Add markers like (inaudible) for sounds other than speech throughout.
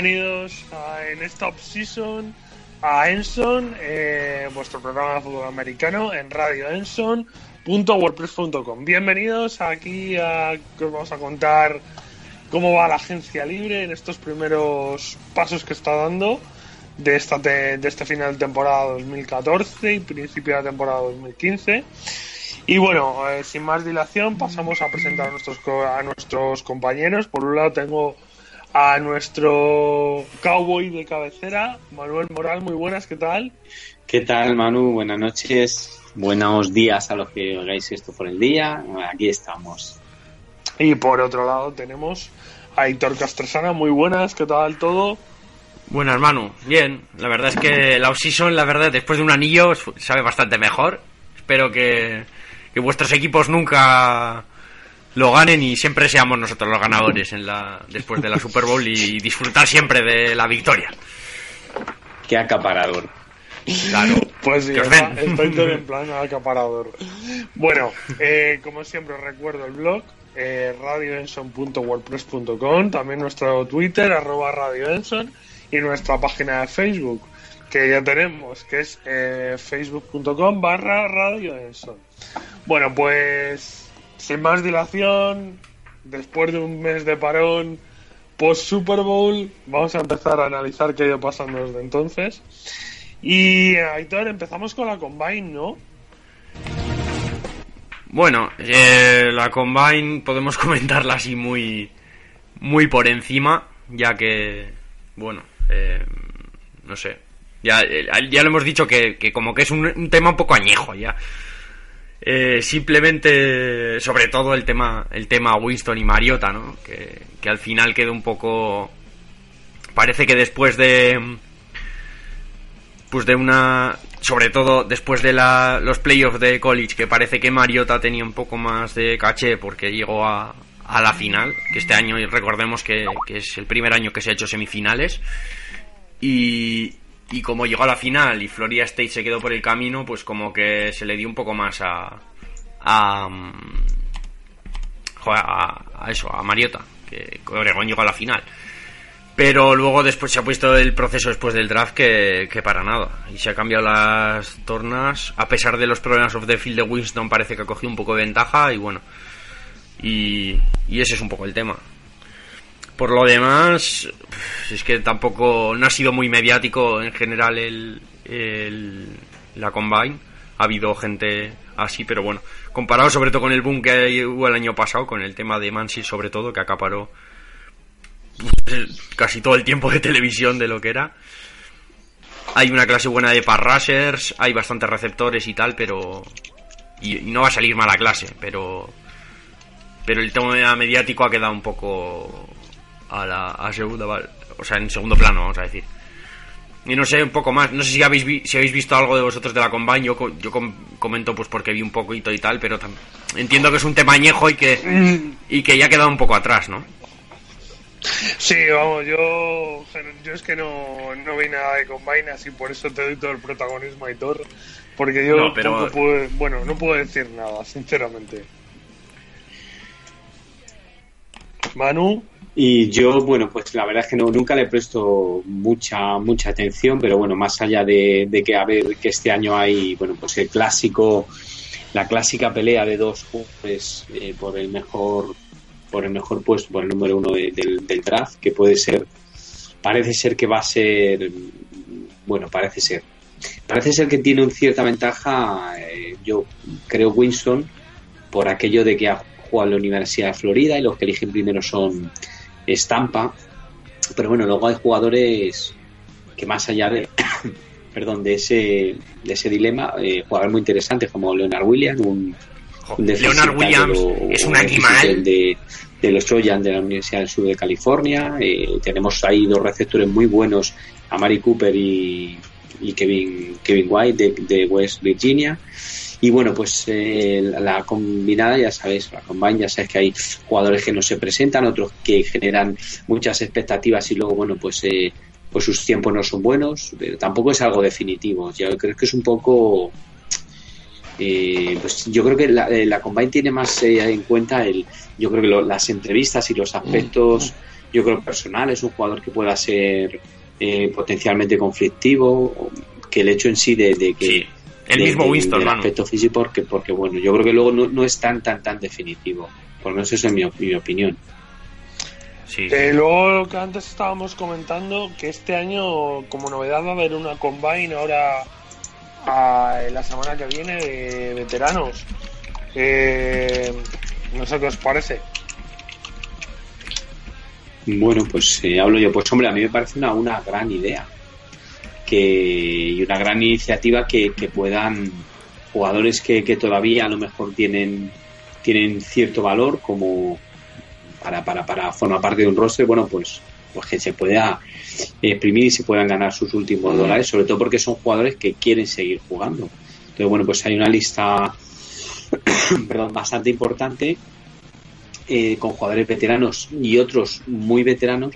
Bienvenidos a, en esta season a Enson, eh, vuestro programa de fútbol americano en Radio Enson.wordpress.com. Bienvenidos aquí a que os vamos a contar cómo va la agencia libre en estos primeros pasos que está dando de, esta te- de este final de temporada 2014 y principio de temporada 2015. Y bueno, eh, sin más dilación, pasamos a presentar a nuestros compañeros. Por un lado tengo a nuestro cowboy de cabecera, Manuel Moral. Muy buenas, ¿qué tal? ¿Qué tal, Manu? Buenas noches. Buenos días a los que oigáis esto por el día. Aquí estamos. Y por otro lado tenemos a Héctor Castresana. Muy buenas, ¿qué tal todo? Buenas, Manu. Bien, la verdad es que la off-season, la verdad, después de un anillo, sabe bastante mejor. Espero que, que vuestros equipos nunca lo ganen y siempre seamos nosotros los ganadores en la, después de la Super Bowl y disfrutar siempre de la victoria. Qué acaparador. Claro. Pues sí, está Héctor en plan acaparador. Bueno, eh, como siempre os recuerdo el blog eh, radioenson.wordpress.com, también nuestro Twitter, arroba radioenson, y nuestra página de Facebook, que ya tenemos, que es eh, facebook.com barra radioenson. Bueno, pues sin más dilación, después de un mes de parón post Super Bowl, vamos a empezar a analizar qué ha ido pasando desde entonces. Y Aitor, empezamos con la Combine, ¿no? Bueno, eh, la Combine podemos (laughs) comentarla así muy, muy por encima, ya que, bueno, eh, no sé, ya, eh, ya lo hemos dicho que, como que es un, un tema un poco añejo ya. Eh, simplemente, sobre todo el tema, el tema Winston y Mariota, ¿no? Que, que al final quedó un poco, parece que después de, pues de una sobre todo después de la, los playoffs de college que parece que Mariota tenía un poco más de caché porque llegó a, a la final que este año recordemos que, que es el primer año que se ha hecho semifinales y, y como llegó a la final y Florida State se quedó por el camino pues como que se le dio un poco más a a, mm, a, a eso a Mariota que Oregón llegó a la final pero luego después se ha puesto el proceso después del draft que, que para nada. Y se ha cambiado las tornas. A pesar de los problemas of the field de Winston parece que ha cogido un poco de ventaja y bueno. Y, y ese es un poco el tema. Por lo demás, es que tampoco no ha sido muy mediático en general el, el- la combine. Ha habido gente así, pero bueno, comparado sobre todo con el boom que hubo el año pasado, con el tema de Mansil sobre todo, que acaparó casi todo el tiempo de televisión de lo que era. Hay una clase buena de pass rushers, hay bastantes receptores y tal, pero. Y no va a salir mala clase, pero. Pero el tema mediático ha quedado un poco. A la a segunda, o sea, en segundo plano, vamos a decir. Y no sé, un poco más. No sé si habéis, vi- si habéis visto algo de vosotros de la Combine. Yo, yo com- comento pues porque vi un poquito y tal, pero entiendo que es un tema añejo y que, y que ya ha quedado un poco atrás, ¿no? Sí, vamos, yo, yo es que no, no vi nada de Combine, así por eso te doy todo el protagonismo a Aitor. Porque yo No, pero- poco puedo- bueno, no puedo decir nada, sinceramente. Manu, Y yo, bueno, pues la verdad es que no, nunca le presto mucha mucha atención, pero bueno, más allá de, de que a ver que este año hay, bueno, pues el clásico, la clásica pelea de dos jugadores eh, por el mejor por el mejor puesto, por el número uno de- del, del draft, que puede ser, parece ser que va a ser, bueno, parece ser, parece ser que tiene una cierta ventaja, eh, yo creo Winston, por aquello de que ha jugado en la Universidad de Florida y los que eligen primero son Estampa, pero bueno, luego hay jugadores que más allá de, (coughs) perdón, de ese, de ese dilema, eh, jugadores muy interesantes como Leonard Williams, un, un Leonard Williams es un animal. de, de los Trojans de la Universidad del Sur de California. Eh, tenemos ahí dos receptores muy buenos, Amari Cooper y, y Kevin, Kevin White de, de West Virginia. Y bueno, pues eh, la, combinada, ya sabéis, la combine, ya sabéis que hay jugadores que no se presentan, otros que generan muchas expectativas y luego, bueno, pues, eh, pues sus tiempos no son buenos, pero tampoco es algo definitivo. Yo creo que es un poco. eh, pues yo creo que la, eh, la Combine tiene más eh, en cuenta el yo creo que lo- las entrevistas y los aspectos yo creo, personal, es un jugador que pueda ser eh, potencialmente conflictivo, que el hecho en sí de, que... El mismo Winston, del aspecto físico, porque, porque bueno, yo creo que luego no, es tan, tan, tan definitivo. Por lo menos eso es mi, mi opinión. Sí, eh, luego lo que antes estábamos comentando, que este año como novedad va a haber una combine ahora a, la semana que viene de veteranos. Eh, no sé qué os parece. Bueno, pues eh, hablo yo. Pues hombre, a mí me parece una, una gran idea que, y una gran iniciativa que, puedan jugadores que, que, todavía a lo mejor tienen, tienen cierto valor como para, para, para formar parte de un roster, bueno, pues, pues que se pueda exprimir y se puedan ganar sus últimos dólares, sobre todo porque son jugadores que quieren seguir jugando. Entonces, bueno, pues hay una lista (coughs) perdón, bastante importante eh, con jugadores veteranos y otros muy veteranos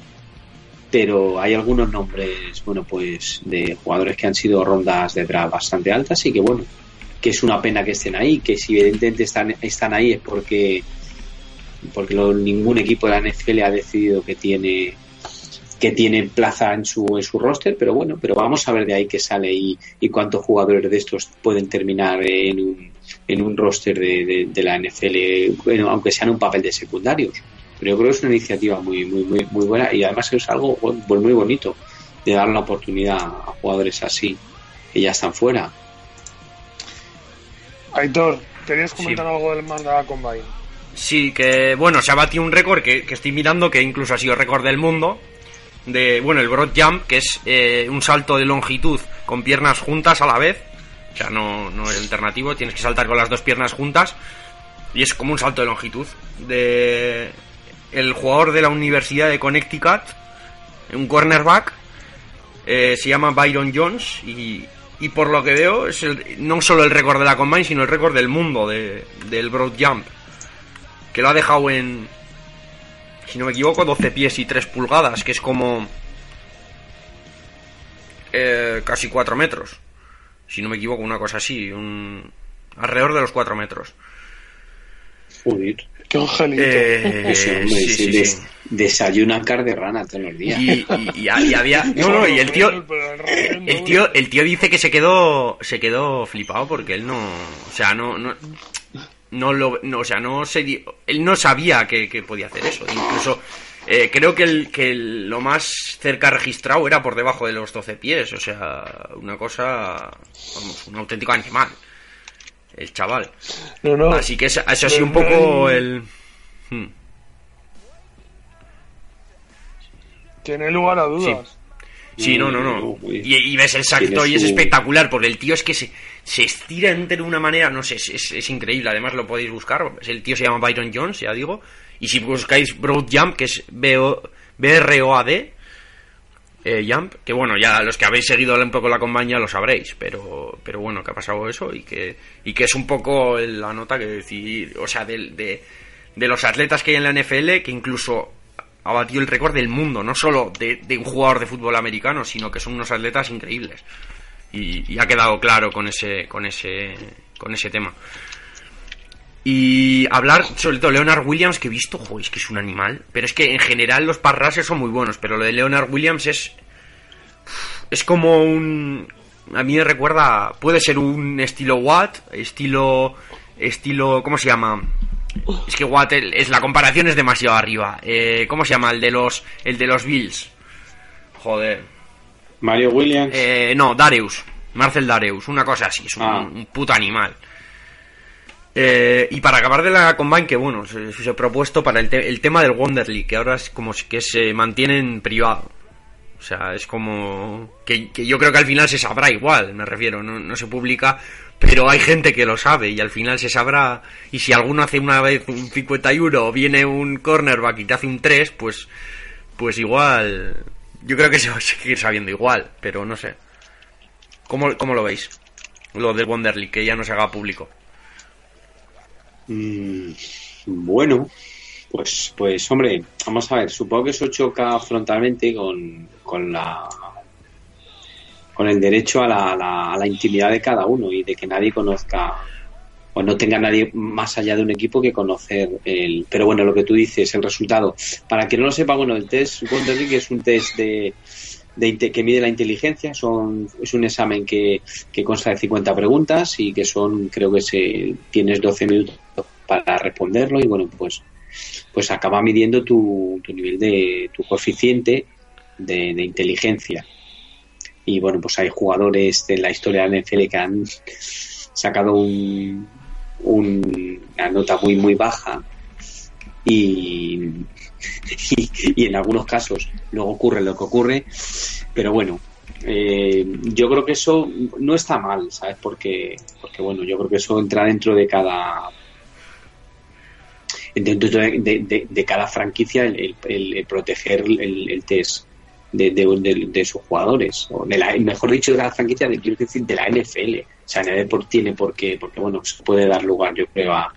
pero hay algunos nombres, bueno, pues de jugadores que han sido rondas de draft bastante altas y que, bueno, que es una pena que estén ahí, que si evidentemente están, están ahí es porque porque ningún equipo de la NFL ha decidido que tiene que tiene plaza en su, en su roster, pero bueno, pero vamos a ver de ahí qué sale y, cuántos jugadores de estos pueden terminar en un, en un roster de, de, la NFL, aunque sean un papel de secundarios. Pero yo creo que es una iniciativa muy, muy, muy, muy buena y además es algo muy bonito de dar la oportunidad a jugadores así que ya están fuera. Aitor, ¿querías comentar algo del Manda Combine? Sí, que bueno, se ha batido un récord que, estoy mirando que incluso ha sido récord del mundo. De, bueno, el Broad Jump, que es eh, un salto de longitud con piernas juntas a la vez. O sea, no, no es alternativo, tienes que saltar con las dos piernas juntas. Y es como un salto de longitud. De, el jugador de la Universidad de Connecticut, un cornerback, eh, se llama Byron Jones y, y por lo que veo es no solo el récord de la Combine, sino el récord del mundo de, del Broad Jump, que lo ha dejado en, si no me equivoco, 12 pies y 3 pulgadas, que es como eh, casi 4 metros, si no me equivoco, una cosa así, un, alrededor de los 4 metros. Qué angelito. Eh, sí, sí, desayuna de rana todos los días. Y, y, había. (laughs) No, no, y el tío. El tío, el tío dice que se quedó. Se quedó flipado porque él no. O sea, no. no no lo no, o sea no se él no sabía que, podía hacer eso incluso eh, creo que el que lo más cerca registrado era por debajo de los 12 pies o sea una cosa vamos un auténtico animal el chaval. Así que eso, ha sido un poco el... Hmm. Tiene lugar a dudas. Sí. no, no, no. Y, ves el salto y es espectacular, porque el tío es que se, se estira de una manera, no sé, es, es, increíble. Además lo podéis buscar. El tío se llama Byron Jones, ya digo. Y si buscáis Broad Jump, que es B-R-O-A-D, eh, Jump, que bueno, ya los que habéis seguido un poco la compañía lo sabréis, pero, pero bueno, que ha pasado eso y que, y que es un poco la nota que decir, o sea, de, de, los atletas que hay en la NFL, que incluso ha batido el récord del mundo, no solo de, un jugador de fútbol americano, sino que son unos atletas increíbles. Y, ha quedado claro con ese, con ese, con ese tema. Y hablar sobre todo Leonard Williams, que he visto, joder, es que es un animal. Pero es que en general los parrases son muy buenos, pero lo de Leonard Williams es. Es como un. A mí me recuerda. Puede ser un estilo Watt, estilo. Estilo. ¿Cómo se llama? Es que Watt, es, la comparación es demasiado arriba. Eh, ¿Cómo se llama? El de los. El de los Bills. Joder. Mario Williams. Eh, no, Darius. Marcel Darius, una cosa así, es un ah. puto animal. Eh, y para acabar de la Combine, que bueno, se, se ha propuesto para el, tema del Wonder League, que ahora es como que se mantiene en privado. O sea, es como que, yo creo que al final se sabrá igual, me refiero, no, se publica, pero hay gente que lo sabe y al final se sabrá. Y si alguno hace una vez un 51 o viene un cornerback y te hace un 3, pues, pues igual. Yo creo que se va a seguir sabiendo igual, pero no sé. ¿Cómo, cómo lo veis? Lo del Wonder League, que ya no se haga público. Mm, bueno, pues, pues hombre, vamos a ver, supongo que eso choca frontalmente con, con la con el derecho a la, a la, intimidad de cada uno y de que nadie conozca o no tenga nadie más allá de un equipo que conocer el. Pero bueno, lo que tú dices, el resultado. Para quien no lo sepa, bueno, el test Wonderlic es un test de, de que mide la inteligencia. Son, es un examen que, que consta de 50 preguntas y que son, creo que se, tienes 12 minutos para responderlo y bueno, pues, pues acaba midiendo tu, tu nivel de tu coeficiente de, inteligencia. Y bueno, pues hay jugadores de la historia de la NFL que han sacado un, una nota muy muy baja y, (laughs) y, en algunos casos luego ocurre lo que ocurre. Pero bueno eh, yo creo que eso no está mal sabes porque porque bueno yo creo que eso entra dentro de cada dentro de, cada franquicia el, proteger el, test de, de, sus jugadores, o de la, mejor dicho, de la franquicia de, decir, de la NFL. O sea, nadie por, tiene por qué, porque bueno, se puede dar lugar, yo creo, a,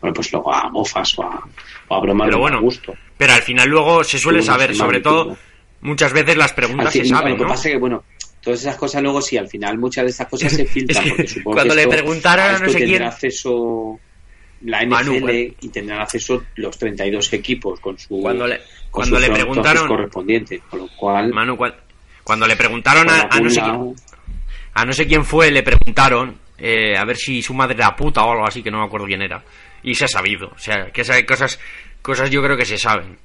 bueno, pues luego a mofas o a, o a bromas pero bueno, gusto. Pero al final luego se suele saber, sobre todo, muchas veces las preguntas se saben, Lo que pasa es que, bueno, todas esas cosas luego sí, al final muchas de esas cosas se (laughs) filtran, porque supongo cuando que le preguntaron a no sé quién... acceso la NFL y tendrán acceso los 32 equipos con su cuando le, cuando le preguntaron correspondiente con lo cual Manu, cuando le preguntaron a, no sé quién, a no sé quién fue le preguntaron eh, a ver si su madre era puta o algo así que no me acuerdo quién era y se ha sabido o sea que esas cosas cosas yo creo que se saben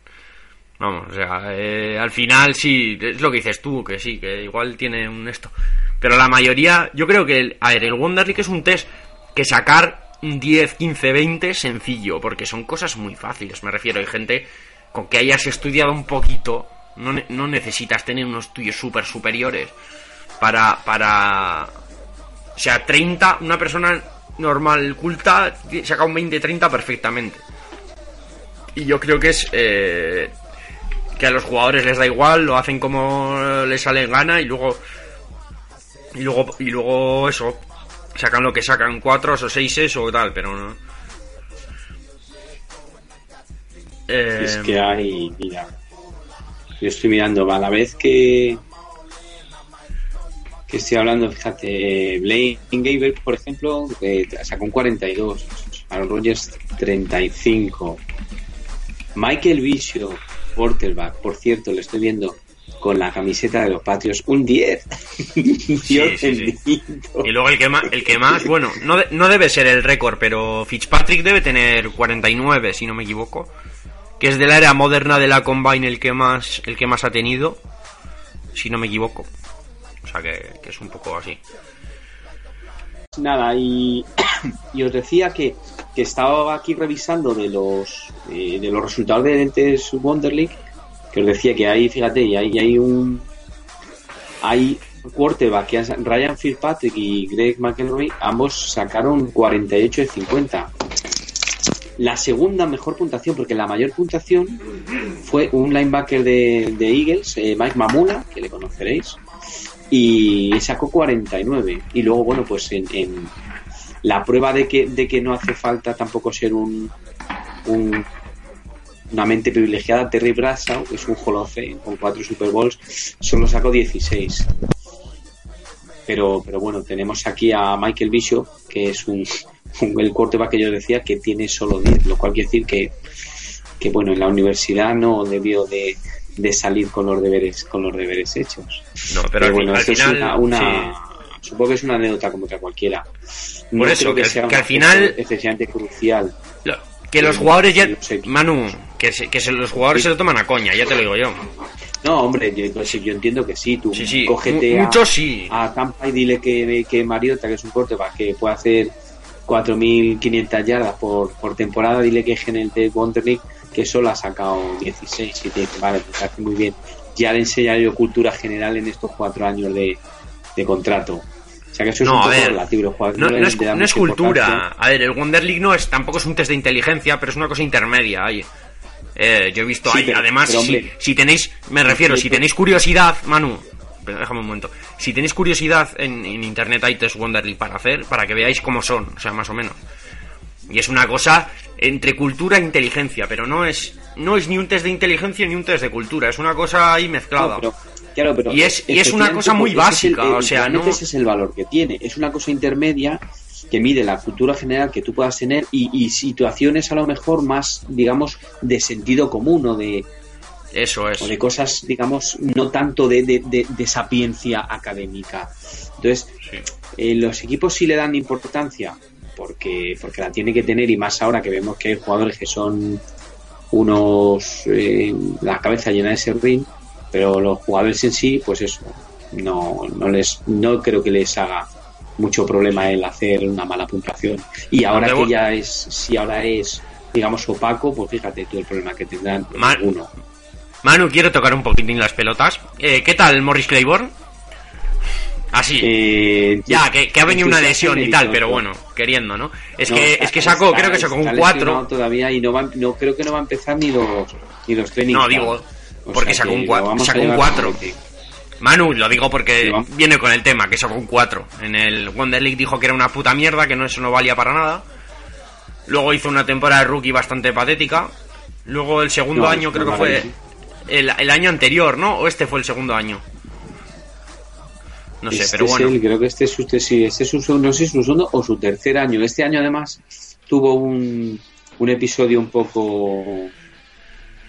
vamos o sea eh, al final sí es lo que dices tú que sí que igual tiene un esto pero la mayoría yo creo que el, a ver el Wonder League es un test que sacar 10, 15, 20 sencillo, porque son cosas muy fáciles, me refiero. Hay gente con que hayas estudiado un poquito, no, no necesitas tener unos estudios súper superiores para, para... O sea, 30, una persona normal, culta, saca un 20, 30 perfectamente. Y yo creo que es... Eh, que a los jugadores les da igual, lo hacen como les sale en gana y luego... Y luego, y luego eso, sacan lo que sacan, cuatro o seis o tal, pero no. Es que hay, mira, yo estoy mirando, a la vez que que estoy hablando, fíjate, Blaine Gaber, por ejemplo, sacó un 42, Aaron Rodgers 35, Michael Vicio, quarterback, por cierto, le estoy viendo, con la camiseta de los patios un 10. (laughs) Y luego el que más, el que más bueno, no, no debe ser el récord, pero Fitzpatrick debe tener 49, si no me equivoco. Que es de la era moderna de la Combine el que más, el que más ha tenido, si no me equivoco. O sea que, es un poco así. Nada, y, (coughs) y os decía que, que, estaba aquí revisando de los, eh, de los resultados de Dentes Wonder League que os decía que hay, fíjate, y hay, hay un hay quarterback que Ryan Fitzpatrick y Greg McElroy ambos sacaron 48 de 50 la segunda mejor puntuación porque la mayor puntuación fue un linebacker de, Eagles eh, Mike Mamula que le conoceréis y sacó 49 y luego bueno pues en, en la prueba de que, de que no hace falta tampoco ser un, un una mente privilegiada, Terry Bradshaw, es un jolofe con cuatro Super Bowls, solo sacó 16. Pero, pero bueno, tenemos aquí a Michael Bishop, que es un, el quarterback que yo decía que tiene solo 10, lo cual quiere decir que, que bueno, en la universidad no debió de, salir con los deberes con los deberes hechos. No, pero, bueno, es una, supongo que es una anécdota como otra cualquiera. Por eso, que, al final especialmente crucial. que los jugadores ya Manu, que, que los jugadores se lo toman a coña, ya te lo digo yo. No, hombre, yo, pues, yo entiendo que sí. Tú sí, sí. cógete a, sí. a Tampa y dile que, que Mariota, que es un corte para que pueda hacer 4.500 yardas por, por temporada, dile que es en el de Wonder que solo ha sacado 16 y te dice, vale, pues hace muy bien. Ya le enseñaré yo cultura general en estos cuatro años de, de contrato. O sea que eso es un poco relativo. No, no, es, no es cultura. A ver, el Wonder League no es, tampoco es un test de inteligencia, pero es una cosa intermedia. Ahí. Eh, yo he visto ahí, además, si, tenéis, me refiero, si tenéis curiosidad, Manu, déjame un momento, si tenéis curiosidad en, internet hay test Wonderly para hacer, para que veáis cómo son, o sea, más o menos. Y es una cosa entre cultura e inteligencia, pero no es, no es ni un test de inteligencia ni un test de cultura, es una cosa ahí mezclada. y es, y es una cosa muy básica, o sea, no... Ese es el valor que tiene, es una cosa intermedia que mide la cultura general que tú puedas tener y, y situaciones a lo mejor más, digamos, de sentido común o de, eso es. O de cosas, digamos, no tanto de, de, de, sapiencia académica. Entonces, eh, los equipos sí le dan importancia porque, porque la tiene que tener y más ahora que vemos que hay jugadores que son unos eh, la cabeza llena de serrín, pero los jugadores en sí, pues eso, no, no les, no creo que les haga mucho problema el hacer una mala puntuación. Y ahora que ya es, si ahora es, digamos, opaco, pues fíjate tú el problema que tendrán uno. Manu, quiero tocar un poquitín las pelotas. Eh, ¿Qué tal, Morris Claiborne? Así. Eh, ya, que, ha venido una lesión y tal, pero bueno, queriendo, ¿no? Es que es que sacó, creo que sacó un 4. todavía y no, va, no creo que no va a empezar ni los, ni los. No, digo, porque sacó un 4. Sacó un 4. Manu, lo digo porque viene con el tema, que sacó un 4. En el Wonder League dijo que era una puta mierda, que no eso no valía para nada. Luego hizo una temporada de rookie bastante patética. Luego el segundo año creo que fue el, el, año anterior, ¿no? ¿O este fue el segundo año? No sé, este pero bueno. creo que este es, este, sí, este es su, no sé, su segundo o su tercer año. Este año además tuvo un, un episodio un poco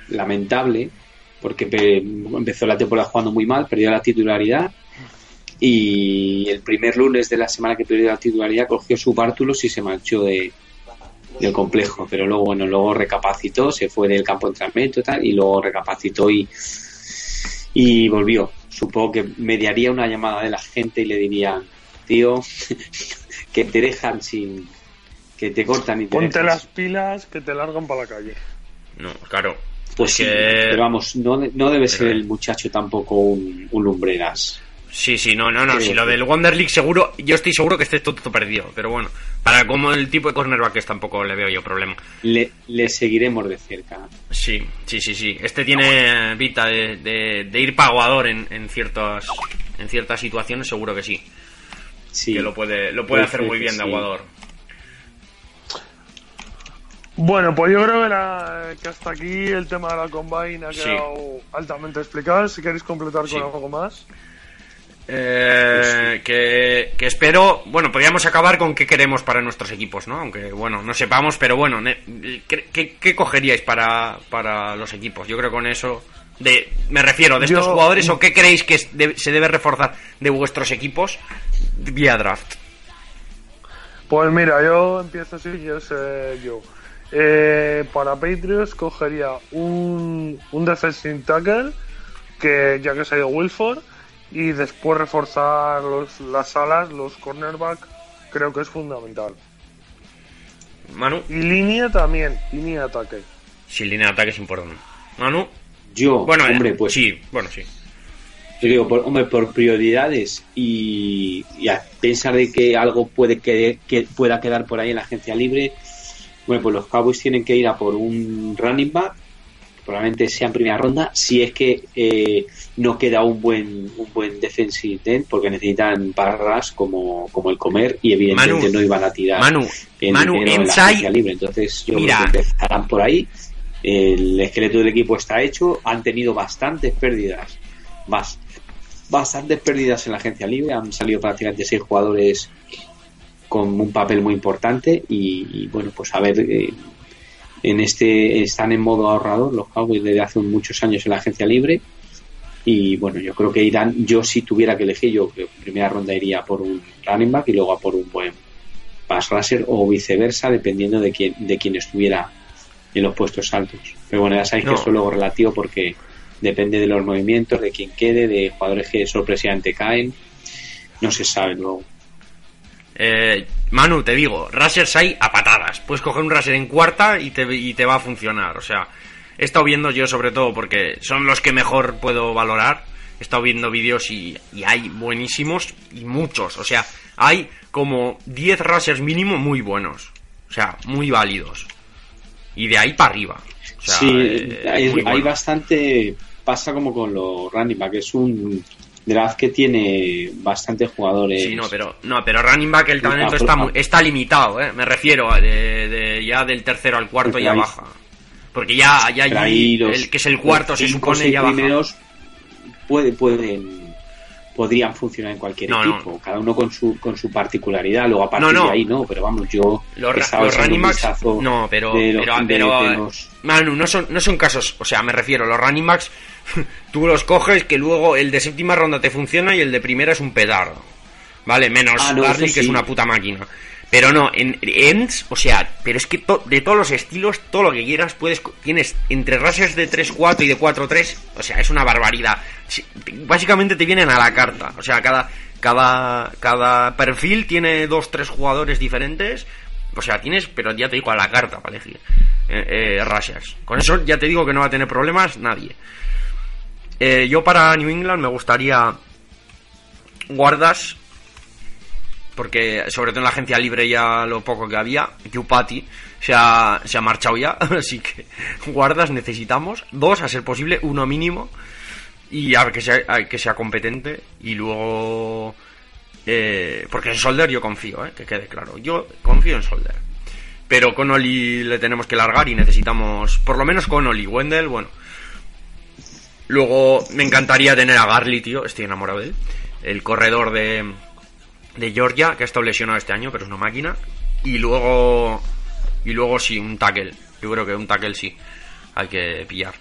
lamentable porque empezó la temporada jugando muy mal, perdió la titularidad y el primer lunes de la semana que perdió la titularidad cogió su bártulos y se marchó de, del complejo, pero luego, bueno, luego recapacitó, se fue del campo de entrenamiento y tal, y luego recapacitó y, y volvió. Supongo que mediaría una llamada de la gente y le dirían, tío, (laughs) que te dejan sin, que te cortan y te Ponte las pilas que te largan para la calle. No, claro. Pues sí, pero vamos, no, no debe ser el muchacho tampoco un, un lumbreras. Sí, sí, no, no, no. Si lo del Wonder League seguro, yo estoy seguro que esté todo, perdido. Pero bueno, para como el tipo de cornerback es tampoco le veo yo problema. Le, le seguiremos de cerca. Sí, sí, sí, sí. Este tiene vita de, de, ir paguador en, en, ciertas, en ciertas situaciones, seguro que sí. Sí. Que lo puede, lo puede hacer muy bien de aguador. Bueno, pues yo creo que, que, hasta aquí el tema de la combine ha quedado altamente explicado. Si queréis completar con algo más. Eh, que, espero, bueno, podríamos acabar con qué queremos para nuestros equipos, ¿no? Aunque, bueno, no sepamos, pero bueno, ¿qué, cogeríais para, para los equipos? Yo creo con eso, de, me refiero, de estos jugadores, o qué creéis que se debe reforzar de vuestros equipos vía draft. Pues mira, yo empiezo así, yo sé yo. Eh, para Patriots cogería un, un defensive tackle, que ya que se ha ido Wilford, y después reforzar los, las alas, los cornerback, creo que es fundamental. Manu. Y línea también, línea de ataque. Sí, línea de ataque es importante. Manu. Yo, bueno, hombre, pues. Sí, bueno, sí. Yo digo, por, hombre, por prioridades y, a pensar de que algo puede que, que pueda quedar por ahí en la agencia libre, bueno, pues los Cowboys tienen que ir a por un running back probablemente sea en primera ronda, si es que eh, no queda un buen un buen defensive end, porque necesitan barras como, como el comer y evidentemente no iban a tirar Manu, Manu, en la libre. Entonces yo creo que empezarán por ahí. El esqueleto del equipo está hecho, han tenido bastantes pérdidas, bastantes pérdidas en la agencia libre, han salido prácticamente seis jugadores con un papel muy importante y, bueno, pues a ver eh, en este están en modo ahorrador los Cowboys desde hace muchos años en la agencia libre y bueno yo creo que irán yo si tuviera que elegir yo en primera ronda iría por un running back y luego a por un buen pass rusher o viceversa dependiendo de quién de quién estuviera en los puestos altos pero bueno ya sabéis que eso es luego relativo porque depende de los movimientos de quién quede de jugadores que sorpresivamente caen no se sabe luego eh, Manu, te digo, Rashers hay a patadas. Puedes coger un Rasher en cuarta y te, y te va a funcionar. O sea, he estado viendo yo sobre todo porque son los que mejor puedo valorar. He estado viendo vídeos y, hay buenísimos y muchos. O sea, hay como 10 Rashers mínimo muy buenos. O sea, muy válidos. Y de ahí para arriba. sí, eh, hay, bastante. Pasa como con los running back. Es un draft que tiene bastantes jugadores. Sí, no, pero, no, pero running back el talento está, está limitado, ¿eh? me refiero a de, ya del tercero al cuarto ya baja. Porque ya, ya el que es el cuarto se supone ya baja. puede, pueden podrían funcionar en cualquier No, no. equipo, cada uno con su con su particularidad, luego a partir No, de ahí no, pero vamos, yo Los, los running backs, no, pero, los- pero, de- pero, de eh, los- Manu, no son, no son casos, o sea, me refiero, los running backs, (laughs) tú los coges que luego el de séptima ronda te funciona y el de primera es un pedardo, ¿vale? Menos Ah, que es una puta máquina. Pero no, en ends, o sea, pero es que de todos los estilos, todo lo que quieras, puedes, tienes entre rushers de 3-4 y de 4-3, o sea, es una barbaridad. Básicamente te vienen a la carta, o sea, cada, cada, cada perfil tiene dos, tres jugadores diferentes, o sea, tienes, pero ya te digo, a la carta para elegir eh, eh, rushers. Con eso ya te digo que no va a tener problemas nadie. Eh, yo para New England me gustaría guardas porque sobre todo en la agencia libre ya lo poco que había, Pati se ha, se ha marchado ya, (laughs) así que guardas necesitamos, dos a ser posible, uno mínimo, y a ver que sea, que sea competente, y luego... Eh, porque en Solder yo confío, eh, que quede claro, yo confío en Solder. Pero con Oli le tenemos que largar y necesitamos, por lo menos con Oli, Wendell, bueno. Luego me encantaría tener a Garly, tío, estoy enamorado de él. El corredor de, de Georgia, que ha estado lesionado este año, pero es una máquina. Y luego, y luego sí, un tackle. Yo creo que un tackle sí, hay que pillar.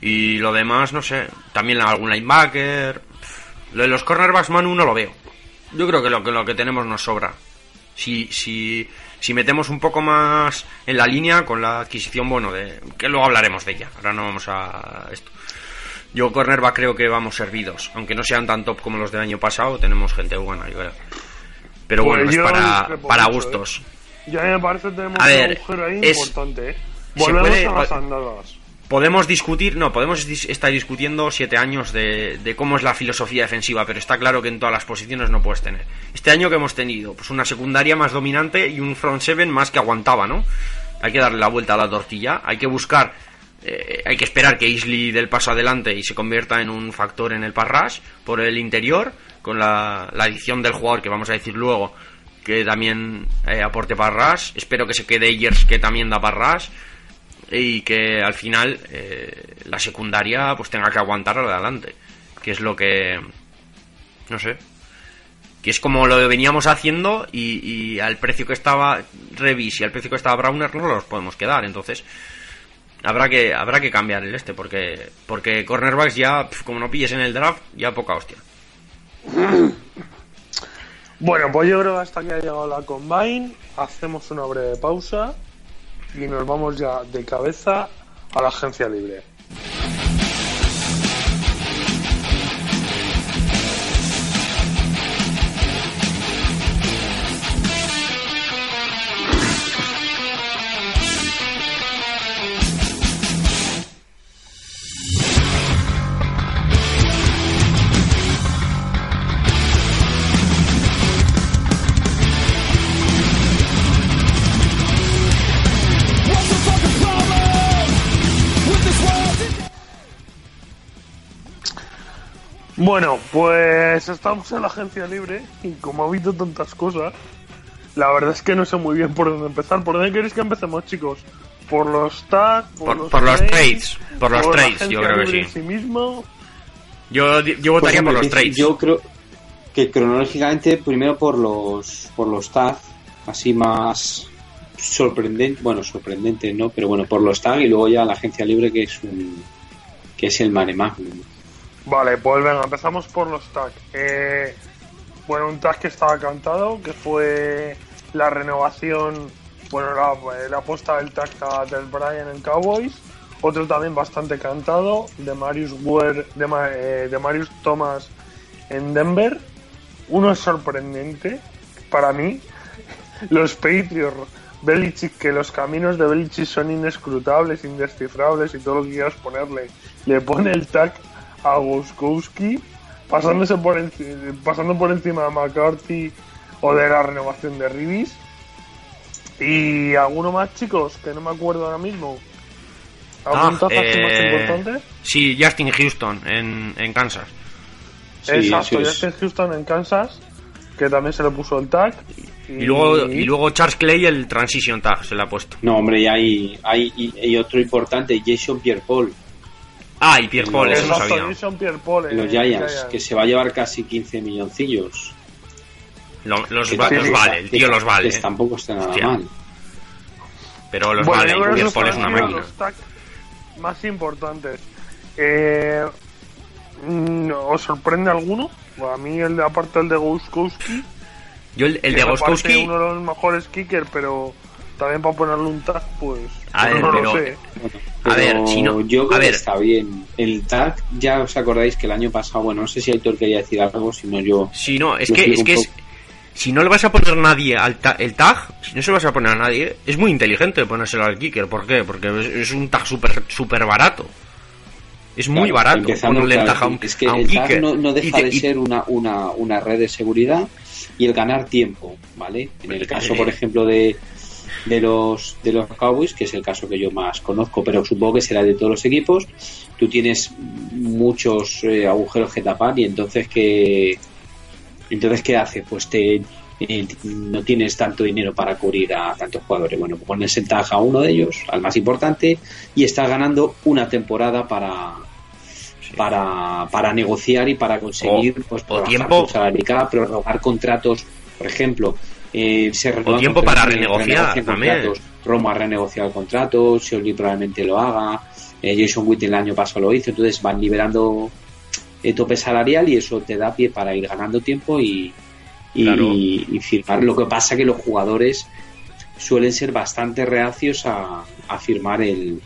Y lo demás, no sé, también algún linebacker. Lo de los cornerbacks Manu no lo veo. Yo creo que lo que, lo que tenemos nos sobra. Si, si, si metemos un poco más en la línea con la adquisición, bueno, de que luego hablaremos de ella. Ahora no vamos a esto. Yo cornerback creo que vamos servidos, aunque no sean tan top como los del año pasado, tenemos gente buena, yo creo. Pero Pues bueno, es para, mucho, gustos. Ya me parece que tenemos A un agujero ahí es- importante, ¿eh? Volvemos puede- a las andadas. Podemos discutir, no, podemos dis- estar discutiendo siete años de, de cómo es la filosofía defensiva, pero está claro que en todas las posiciones no puedes tener. Este año que hemos tenido, pues una secundaria más dominante y un front seven más que aguantaba, ¿no? Hay que darle la vuelta a la tortilla, hay que buscar, eh, hay que esperar que Isley del paso adelante y se convierta en un factor en el parrash por el interior, con la, la adición del jugador que vamos a decir luego, que también eh, aporte parrash. Espero que se quede Ayers que también da parrash y que al final eh, la secundaria pues tenga que aguantar adelante que es lo que no sé que es como lo veníamos haciendo y, y al precio que estaba Revis y al precio que estaba Browner no los podemos quedar entonces habrá que habrá que cambiar el este porque porque cornerbacks ya como no pilles en el draft ya poca hostia (clears throat) Bueno, pues yo creo que hasta aquí ha llegado la Combine. Hacemos una breve pausa y nos vamos ya de cabeza a la agencia libre. Bueno, pues estamos en la agencia libre y como ha habido tantas cosas, la verdad es que no sé muy bien por dónde empezar. ¿Por dónde queréis que empecemos, chicos? ¿Por los tags? Por- por los trades, por los trades, yo creo que sí. mismo? yo, yo Pues, votaría por los trades Yo creo que cronológicamente primero por los por los tag, así más sorprendente, bueno, sorprendente, ¿no? Pero bueno, por los tag y luego ya la agencia libre que es un que es el mare magnum. Vale, pues venga, empezamos por los tags. Eh, bueno, un tag que estaba cantado, que fue la renovación, bueno, la, la apuesta del tag a Del Bryan en Cowboys. Otro también bastante cantado, de Marius Ware, de, eh, de Marius Thomas en Denver. Uno es sorprendente para mí. (laughs) Los Patriots, Belichick, que los caminos de Belichick son inescrutables, indescifrables y todo lo que quieras ponerle. Le pone el tag a Goskowski, pasándose por pasando por encima de McCarthy o de la renovación de Ribis. Y alguno más, chicos, que no me acuerdo ahora mismo. ¿Algún Ah, así más eh, importante? sí Justin Houston en, en Kansas Sí, Exacto. Justin Houston en Kansas, que también se le puso el tag. Y luego, y luego Charles Clay el Transition Tag se le ha puesto. No, hombre, y hay, hay y, y otro importante, Jason Pierre-Paul. Ah, y Pierre Paul, Los- eso no sabía. Pierre-Paul, En los eh, Giants, que se va a llevar casi 15 milloncillos. Lo- los, va- los vale, el tío los vale. que tampoco está nada Hostia. mal. Pero los Bueno, vale, y Pierre Paul es una máquina. los más importantes. Eh, mm, ¿Os sorprende alguno? Bueno, a mí, el de, aparte el de Gouskowski, Yo el, el de Goskowski, uno de los mejores kickers, pero también para ponerle un tag, pues A ver, no pero- lo sé. A ver, Pero si no- yo a creo ver. que está bien. El tag, ya os acordáis que el año pasado, bueno, no sé si Aitor quería decir algo, si no yo. si no, es que, es que es, si no le vas a poner nadie al ta- el tag, si no se lo vas a poner a nadie, es muy inteligente ponérselo al kicker. ¿Por qué? Porque es, es un tag súper super barato. Es muy Claro, barato ponerle el claro, tag a un, es que a un el tag kicker. no, no deja Y te- de ser una, una, una red de seguridad y el ganar tiempo, ¿vale? En el caso, por ejemplo, de, de los de los Cowboys, que es el caso que yo más conozco, pero supongo que será de todos los equipos, tú tienes muchos eh, agujeros que tapar y entonces que entonces qué hace pues te eh, no tienes tanto dinero para cubrir a tantos jugadores. Bueno pones en tag a uno de ellos al más importante y estás ganando una temporada para para, para negociar y para conseguir O- pues o tiempo- prorrogar contratos. Por ejemplo eh, se renuevan tiempo para renegociar contratos. Roma ha renegociado contratos, Scioli probablemente lo haga, eh, Jason Witt el año pasado lo hizo, entonces van liberando eh, tope salarial y eso te da pie para ir ganando tiempo y, y, Claro. y firmar. Lo que pasa que los jugadores suelen ser bastante reacios a, a firmar el,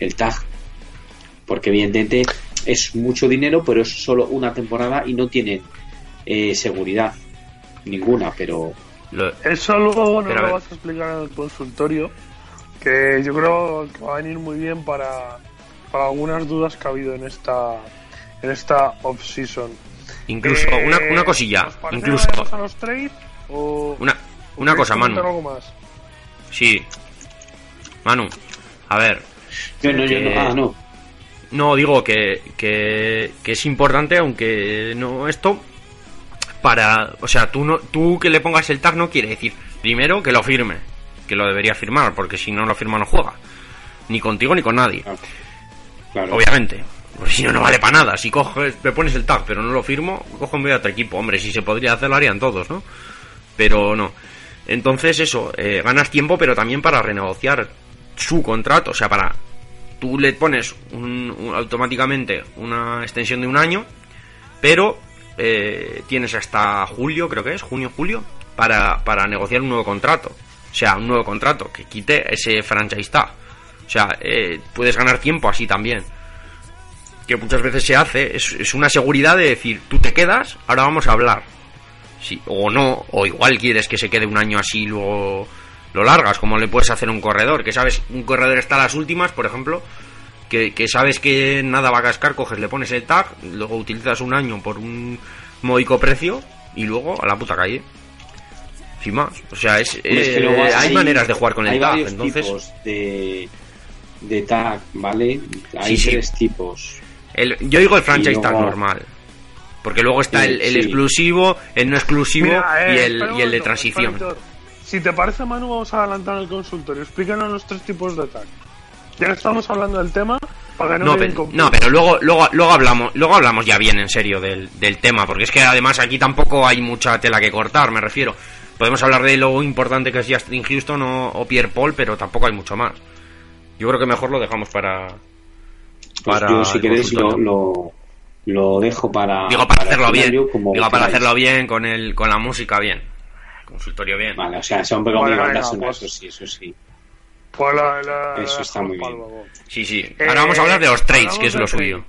el tag, porque evidentemente es mucho dinero, pero es solo una temporada y no tienen eh, seguridad ninguna, pero lo- Eso luego no Pero a lo vas a explicar en el consultorio, que yo creo que va a venir muy bien para, para algunas dudas que ha habido en esta en esta off-season. incluso, Eh, una, una cosilla, ¿os parece incluso, a los trades o una, una cosa, Manu. algo más? Sí. Manu, a ver, yo no, yo no, ah, no, No, digo que, que, que es importante, aunque no esto, para... O sea, tú, no, tú que le pongas el tag no quiere decir, primero, que lo firme, que lo debería firmar, porque si no lo firma no juega. Ni contigo ni con nadie, claro, claro. obviamente. Porque si no, no vale para nada. Si coges, me pones el tag, pero no lo firmo, cojo en de otro equipo. Hombre, si se podría hacer, lo harían todos, ¿no? Pero no. Entonces, eso, eh, ganas tiempo, pero también para renegociar su contrato. O sea, para. Tú le pones un- un- automáticamente una extensión de un año, pero eh, tienes hasta julio, creo que es, junio-julio, para, para negociar un nuevo contrato. O sea, un nuevo contrato que quite ese franchise. O sea, eh, puedes ganar tiempo así también que muchas veces se hace, es, es una seguridad de decir, tú te quedas, ahora vamos a hablar. Sí, o no, o igual quieres que se quede un año así y luego lo largas, como le puedes hacer a un corredor, que sabes, un corredor está a las últimas, por ejemplo, que, que sabes que nada va a cascar, coges, le pones el tag, luego utilizas un año por un módico precio y luego a la puta calle. Sin más, o sea, es, Hombre, es que eh, hay, maneras de jugar con el tag, entonces tipos de, de tag, ¿vale? Hay sí. tres tipos. El- yo digo el franchise tag normal. Porque luego está Sí, el, el sí. exclusivo, el no exclusivo Mira, eh, y, el, y el de transición. Si te parece, Manu, vamos a adelantar el consultorio. Explícanos los tres tipos de tag. Ya estamos hablando del tema, para no, No, pero, no, luego, luego, luego hablamos, luego hablamos ya bien en serio del, del tema, porque es que además aquí tampoco hay mucha tela que cortar, me refiero. Podemos hablar de lo importante que es Justin Houston o, o Pierre Paul, pero tampoco hay mucho más. Yo creo que mejor lo dejamos para. Pues yo, si queréis, lo, lo, lo dejo para. Digo para hacerlo bien. final, yo como Digo para queráis. hacerlo bien con el, con la música bien. Consultorio bien. Vale, o sea, son banda venga, sonora, pues. eso sí, eso sí. Pues la- la- Eso está muy bien. luego. Sí, sí. Eh, Ahora vamos a hablar de los trades, que es lo suyo.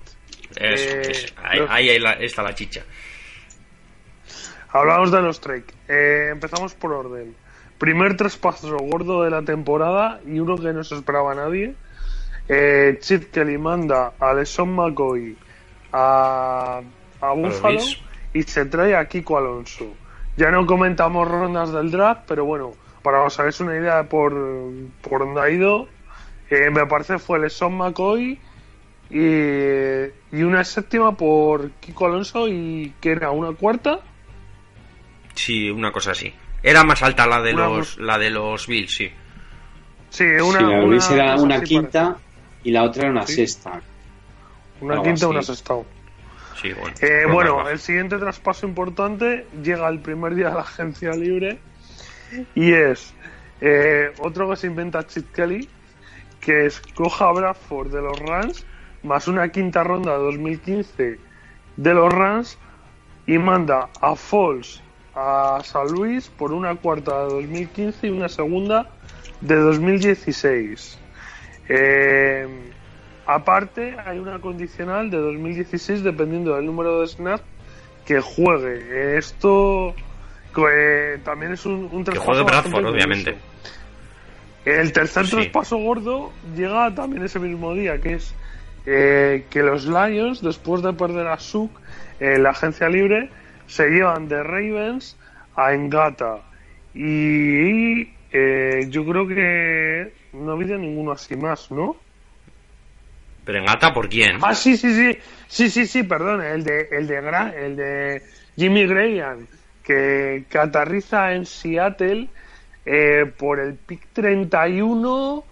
Eso, Eh, eso. Ahí, los- ahí la- está la chicha. Hablamos de los trades. Eh, empezamos por orden. Primer traspaso gordo de la temporada y uno que no se esperaba nadie. Eh, Chip Kelly manda a LeSean McCoy a, a Buffalo y se trae a Kiko Alonso. Ya no comentamos rondas del draft, pero bueno, para os hagáis una idea por, por dónde ha ido, eh, me parece fue LeSean McCoy y, y una séptima por Kiko Alonso y que era una cuarta. Sí, una cosa así. Era más alta la de Una los la de los Bills, sí. Sí, una, sí, la una era una quinta y la otra era una Sí. sexta. Una Algo quinta, así. una sexta. Sí, bueno. Eh, Ronda bueno, el siguiente traspaso importante llega el primer día de la agencia libre y es eh, otro que se inventa Chip Kelly, que es coja Bradford de los Rams más una quinta ronda de 2015 de los Rams y manda a Falls a San Luis por una cuarta de 2015 y una segunda de 2016. Eh, aparte, hay una condicional de 2016 dependiendo del número de snaps que juegue. Esto eh, también es un, un Que traspaso juegue bastante Bradford, obviamente. El tercer Sí. traspaso gordo llega también ese mismo día, que es eh, que los Lions, después de perder a Suk en la agencia libre, se llevan de Ravens a Engata. Y eh, yo creo que no ha habido ninguno así más, ¿no? Pero en Gata, ¿por quién? Ah, sí, sí, sí, sí, sí, sí, perdón, el de, el de, Gra- el de Jimmy Graham, que, que aterriza en Seattle eh, por el pick 31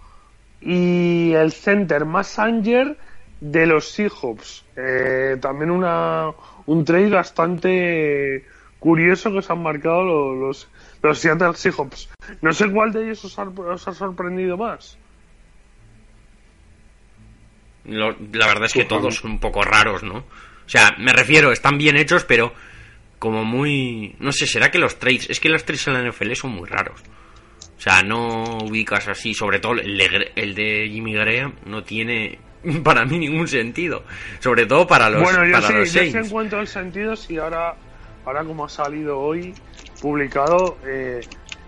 y el center Massanger de los Seahawks. Eh, también una, un trade bastante curioso que se han marcado los, los, los Seattle Seahawks. No sé cuál de ellos os ha, os ha sorprendido más. Lo- la verdad es que todos son un poco raros, ¿no? O sea, me refiero, están bien hechos, pero como muy... No sé, ¿será que los trades... Es que los trades en la NFL son muy raros. O sea, no ubicas así, sobre todo el de, el de Jimmy Graham no tiene (laughs) para mí ningún sentido. Sobre todo para los, bueno, yo para sí, los yo sí encuentro el sentido si ahora, ahora como ha salido hoy publicado, eh,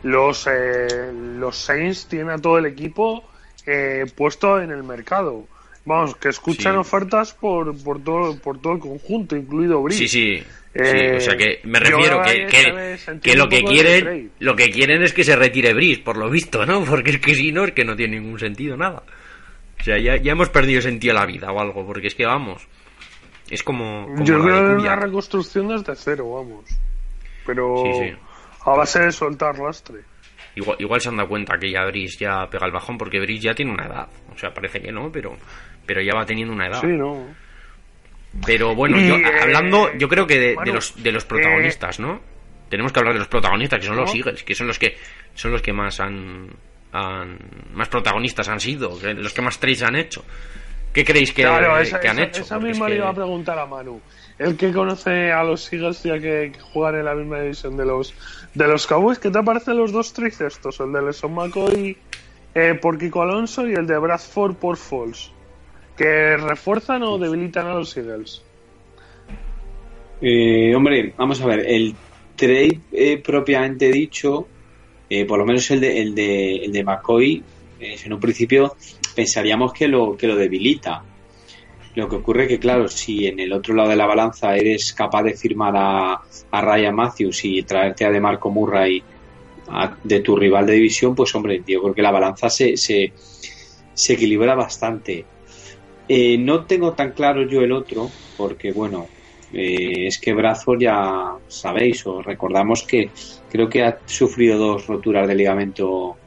los, eh, los Saints tienen a todo el equipo eh, puesto en el mercado. Vamos, que escuchan Sí. ofertas por, por, todo, por todo el conjunto, incluido Brice. Sí, sí. Eh, sí, o sea que me refiero que, que, lo que quieren lo que quieren es que se retire Brice, por lo visto, ¿no? (laughs) Porque es que si no, es que no tiene ningún sentido nada. O sea, ya, ya hemos perdido sentido a la vida o algo, porque es que vamos. Es como. como Yo la creo que una reconstrucción desde cero, vamos. Pero Sí, sí. a base de soltar lastre. Igual, igual se han dado cuenta que ya Brice ya pega el bajón, porque Brice ya tiene una edad. O sea, parece que no, pero, pero ya va teniendo una edad. Sí, ¿no? Pero bueno, Y, yo, eh, hablando, yo creo que de, los de los protagonistas, ¿no? Tenemos que hablar de los protagonistas, que son los. Eagles, que son los que son los que más han, han- más protagonistas han sido, los que más trades han hecho. ¿Qué creéis que, claro, esa, que han esa- hecho? esa es misma que- le iba a preguntar a Manu. El que conoce a los Eagles ya que juegan en la misma división de los de los Cowboys, ¿qué te parecen los dos trades estos? El de Leson McCoy eh, por Kiko Alonso y el de Bradford por Falls. ¿Que refuerzan o debilitan a los Eagles? Eh, hombre, vamos a ver, el trade eh, propiamente dicho, eh, por lo menos el de, el de, el de McCoy, eh, en un principio pensaríamos que lo, que lo debilita. Lo que ocurre que, claro, si en el otro lado de la balanza eres capaz de firmar a, a Ryan Matthews y traerte a DeMarco Murray a- de tu rival de división, pues hombre, yo creo que la balanza se, se, se equilibra bastante. Eh, no tengo tan claro yo el otro, porque bueno, eh, es que Bradford ya sabéis o recordamos que creo que ha sufrido dos roturas de ligamento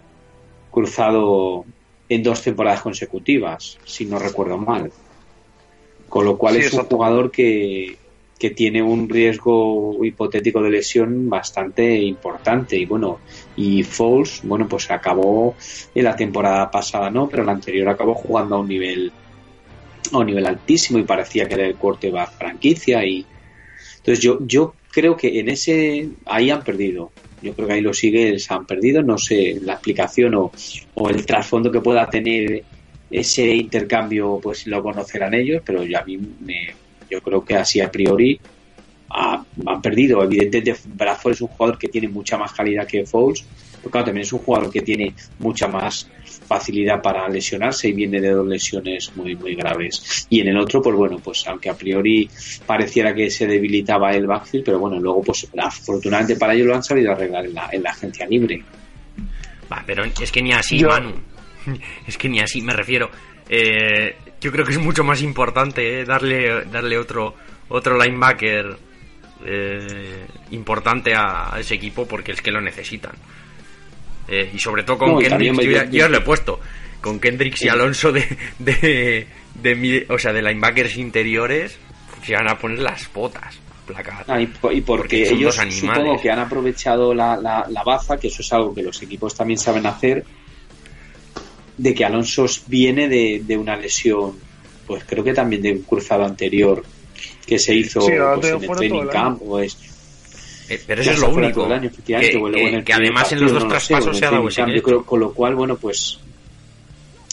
cruzado en dos temporadas consecutivas, si no recuerdo mal. Con lo cual Sí, es un jugador que, que tiene un riesgo hipotético de lesión bastante importante. Y bueno, y Foles, bueno, pues acabó en la temporada pasada, no, pero la anterior acabó jugando a un nivel a un nivel altísimo y parecía que era el quarterback franquicia y entonces yo yo creo que en ese ahí han perdido. Yo creo que ahí los Eagles han perdido. No sé la explicación o, o el trasfondo que pueda tener ese intercambio pues lo conocerán ellos pero yo a mí me, yo creo que así a priori ha- han perdido. Evidentemente Bradford es un jugador que tiene mucha más calidad que Foles pero claro también es un jugador que tiene mucha más facilidad para lesionarse y viene de dos lesiones muy muy graves y en el otro pues bueno pues aunque a priori pareciera que se debilitaba el backfield pero bueno luego pues afortunadamente para ellos lo han sabido arreglar en la, en la agencia libre Va, pero es que ni así, Yo- Manu. (laughs) Es que ni así, me refiero. Eh, yo creo que es mucho más importante eh, darle, darle otro, otro linebacker eh, importante a, a ese equipo porque es que lo necesitan. Eh, y sobre todo con No, también yo, ya, yo- lo he puesto. con Kendricks y Alonso de, de, de, o sea, de linebackers interiores, se van a poner las botas. Placar. Ah, y, po- y porque, ellos supongo que han aprovechado la, la, la baza, que eso es algo que los equipos también saben hacer, de que Alonso viene de, de una lesión, pues creo que también de un cruzado anterior que se hizo Sí, pues, en el training camp o es Eh, pero eso es lo único. todo el año, efectivamente, que, además en los dos no lo sé, traspasos se ha dado ese creo, con lo cual bueno pues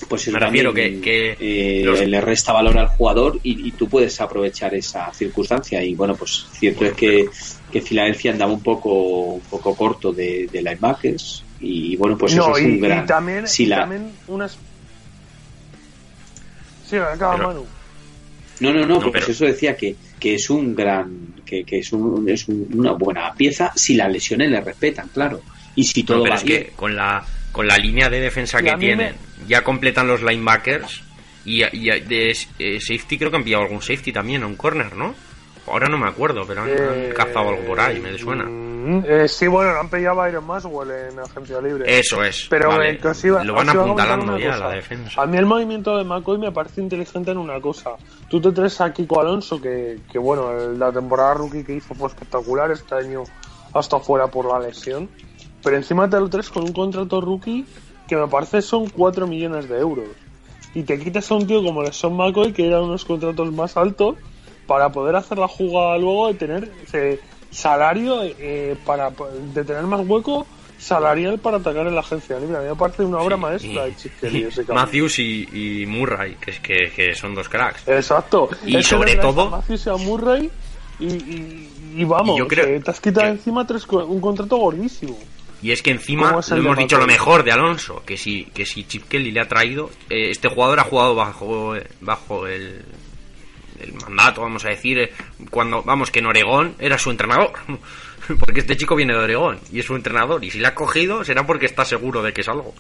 pues eso Me refiero también, que- que eh, los- le resta valor al jugador y, y tú puedes aprovechar esa circunstancia y bueno pues cierto es que, que Filadelfia andaba un poco un poco corto de, de linebackers y bueno pues eso es un gran y también, si y la- también unas. Sí, acaba Pero- Manu. no no no, No, pues pero- eso decía que, que es un gran que, que es, un- es un- una buena pieza si las lesiones le respetan claro y si todo No, pero va es bien que con la, con la línea de defensa Y que a tienen, ya completan los linebackers y, y de eh, safety creo que han pillado algún safety también, un corner, ¿no? Ahora no me acuerdo, pero han, han cazado algo por ahí, me suena. mm, eh, sí, bueno, lo han pillado a Iron Maswell en agencia libre. Eso es. Pero vale. eh, iba- Lo van apuntalando ya cosa. la defensa. A mí el movimiento de McCoy me parece inteligente en una cosa. Tú te traes a Kiko Alonso, que, que bueno, la temporada rookie que hizo fue espectacular, este año hasta fuera por la lesión. Pero encima te lo traes con un contrato rookie que me parece son 4 millones de euros. Y te quitas a un tío como el Son McCoy, que eran unos contratos más altos, para poder hacer la jugada luego de tener ese salario, eh, para de tener más hueco salarial para atacar en la agencia libre. A mí me parece una obra Sí, maestra de (laughs) cabrón. Matthews y, y Murray, que, es que, que son dos cracks. Exacto. Y Es sobre todo- Matthews y a Murray y, y, y vamos, yo creo te has quitado encima tres, un contrato gordísimo. Y es que encima ¿Cómo es el lo hemos dicho lo mejor de Alonso, que si, que si Chip Kelly le ha traído, eh, este jugador ha jugado bajo, bajo el, el mandato, vamos a decir, eh, cuando, vamos, que en Oregón era su entrenador. (laughs) Porque este chico viene de Oregón y es su entrenador. Y si le ha cogido será porque está seguro de que es algo.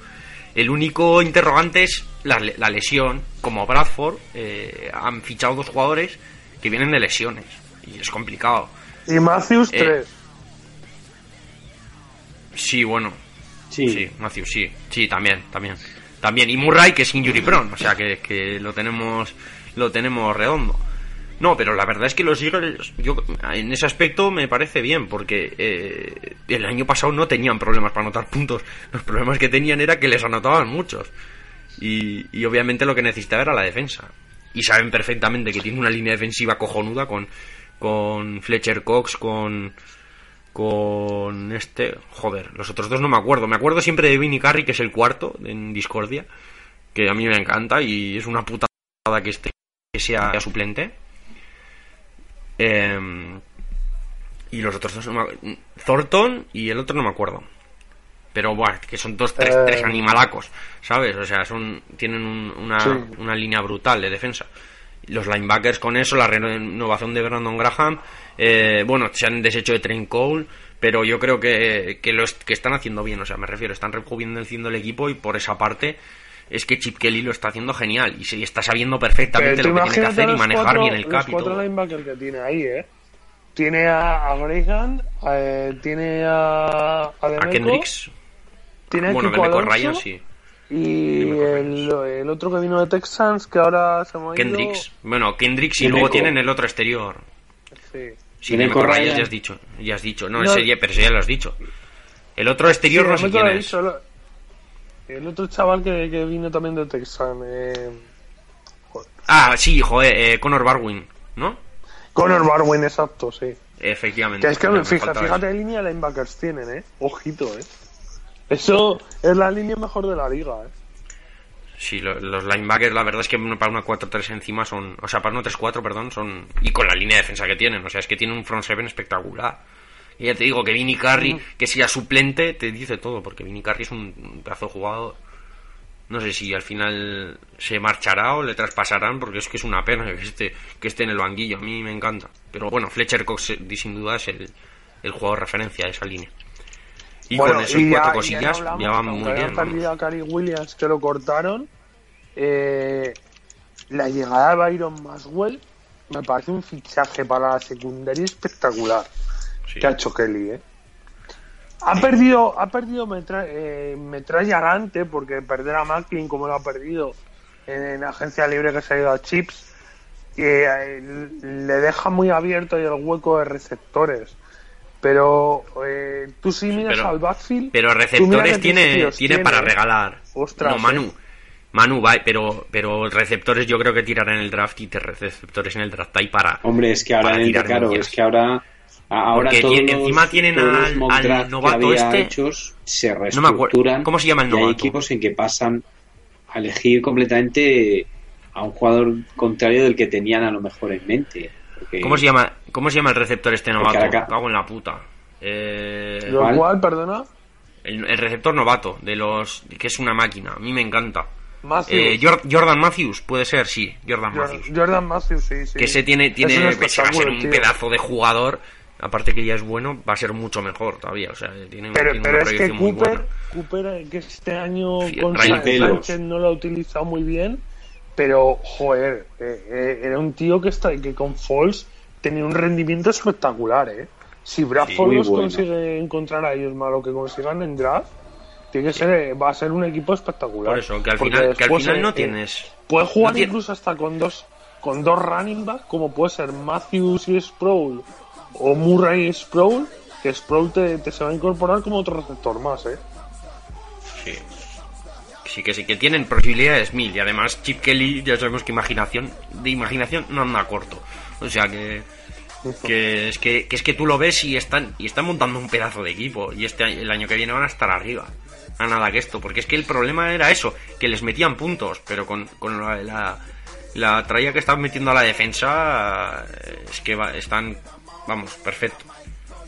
El único interrogante es la, la lesión. Como Bradford, eh, han fichado dos jugadores que vienen de lesiones. Y es complicado. Y Matthews Eh, tres. Sí, bueno, sí, Sí, Matthews, sí, sí, también, también. También, y Murray que es injury prone, o sea que, que lo tenemos lo tenemos redondo. No, pero la verdad es que los Eagles, yo en ese aspecto me parece bien, porque eh, el año pasado no tenían problemas para anotar puntos. Los problemas que tenían era que les anotaban muchos. Y, y obviamente lo que necesitaba era la defensa. Y saben perfectamente que tiene una línea defensiva cojonuda con, con Fletcher Cox, con, con este. Joder, los otros dos no me acuerdo. Me acuerdo siempre de Vinny Carry, que es el cuarto en Discordia, que a mí me encanta y es una putada que, esté, que sea suplente. Em, y los otros dos, Thornton y el otro no me acuerdo. Pero bueno, que son dos, tres, Eh. tres animalacos, ¿sabes? O sea, son tienen un- una, Sí. una línea brutal de defensa. Los linebackers con eso, la renovación de Brandon Graham, eh, bueno, se han deshecho de Trent Cole, pero yo creo que, que lo est- que están haciendo bien, o sea, me refiero, están rejuveneciendo el equipo y por esa parte es que Chip Kelly lo está haciendo genial y se está sabiendo perfectamente lo que tiene que hacer y manejar cuatro- bien el Los cap y cuatro todo. linebackers que tiene ahí, ¿eh? Tiene a, a Graham, eh, tiene a, a, A Kendricks, tiene a bueno, Kiko Alonso, Ryan sí. Y el, el otro que vino de Texans, que ahora se me ha ido... Kendricks, bueno, Kendricks y Demeco. luego tienen el otro exterior. Sí. Sí, Demeco Demeco Ryan Ryan. ya has dicho, ya has dicho, no, No. ese ya- pero ese ya lo has dicho. El otro exterior Sí, no sé quién lo he es. dicho, lo- El otro chaval que, que vino también de Texan, eh... Ah, sí, joder, eh, Conor Barwin, ¿no? Connor Barwin, exacto, sí. Efectivamente. Que es que, me fija- faltaba fíjate, qué línea de linebackers tienen, ¿eh? Ojito, ¿eh? Eso es la línea mejor de la liga, ¿eh? Sí, lo- los linebackers, la verdad es que para una 4-3 encima son. O sea, para una 3-4, perdón, son. Y con la línea de defensa que tienen, o sea, es que tienen un front seven espectacular. Y ya te digo que Vinny Carry, que sea suplente, te dice todo, porque Vinny Carry es un pedazo de jugador. No sé si al final se marchará o le traspasarán, porque es que es una pena que esté, que esté en el banquillo. A mí me encanta. Pero bueno, Fletcher Cox eh, sin duda es el, el jugador referencia de esa línea. Y Bueno, con ya- cuatro cosillas ya, van muy bien. vamos. a Cary Williams, que lo cortaron. eh, la llegada de Byron Maswell me parece un fichaje para la secundaria espectacular Sí. que ha hecho Kelly, ¿eh? Ha perdido, ha perdido metra, eh, metralla Arante porque perder a Macklin como lo ha perdido en, agencia libre que se ha ido a Chips eh, le deja muy abierto ahí el hueco de receptores. Pero eh, tú sí miras Pero- al backfield. Pero receptores tiene, tiene para regalar. Ostras, no, Manu. eh. Manu va, pero, pero receptores yo creo que tirarán en el draft y te receptores en el draft hay para. Hombre, es que ahora, Para en el- tirar claro, millas. es que ahora, ahora Porque todos tiene- los- encima tienen al- al novato había este. hechos se No reestructuran. ¿Cómo se llama el y hay novato? equipos en que pasan a elegir completamente a un jugador contrario del que tenían a lo mejor en mente. Porque- ¿Cómo se llama, cómo se llama el receptor este novato? acá- Cago en la puta. Eh, Lo cual, perdona, el, el receptor novato de los que es una máquina. A mí me encanta. Matthews. Eh, Jor- Jordan Matthews, puede ser, sí, Jordan Jor- Matthews. Jordan Matthews, sí, sí. que ese tiene, Es tiene va a ser espectáculo, un tío. pedazo de jugador. Aparte que ya es bueno, va a ser mucho mejor todavía. O sea, tiene, Pero, tiene pero una es que muy Cooper, buena. Cooper, que este año Sí, con. Sánchez no lo ha utilizado muy bien, pero joder, eh, eh, era un tío que está que con Falls tenía un rendimiento espectacular, eh. Si Bradford muy los bueno. consigue encontrar a ellos más lo que consigan en draft, tiene que ser, eh, va a ser un equipo espectacular. Por eso, que al Porque final, que al final no eh, tienes. Puede jugar no tiene- incluso hasta con dos con dos running backs, como puede ser Matthews y Sproul o Murray Sproul, que Sproul te, te se va a incorporar como otro receptor más, ¿eh? Sí. Sí que sí, que tienen posibilidades mil. Y además, Chip Kelly, ya sabemos que imaginación, de imaginación no anda corto. O sea que. Que es que, que es que tú lo ves y están y están montando un pedazo de equipo y este el año que viene van a estar arriba a nada que esto porque es que el problema era eso que les metían puntos pero con, con la, la, tralla que están metiendo a la defensa eh, es que va- están vamos perfecto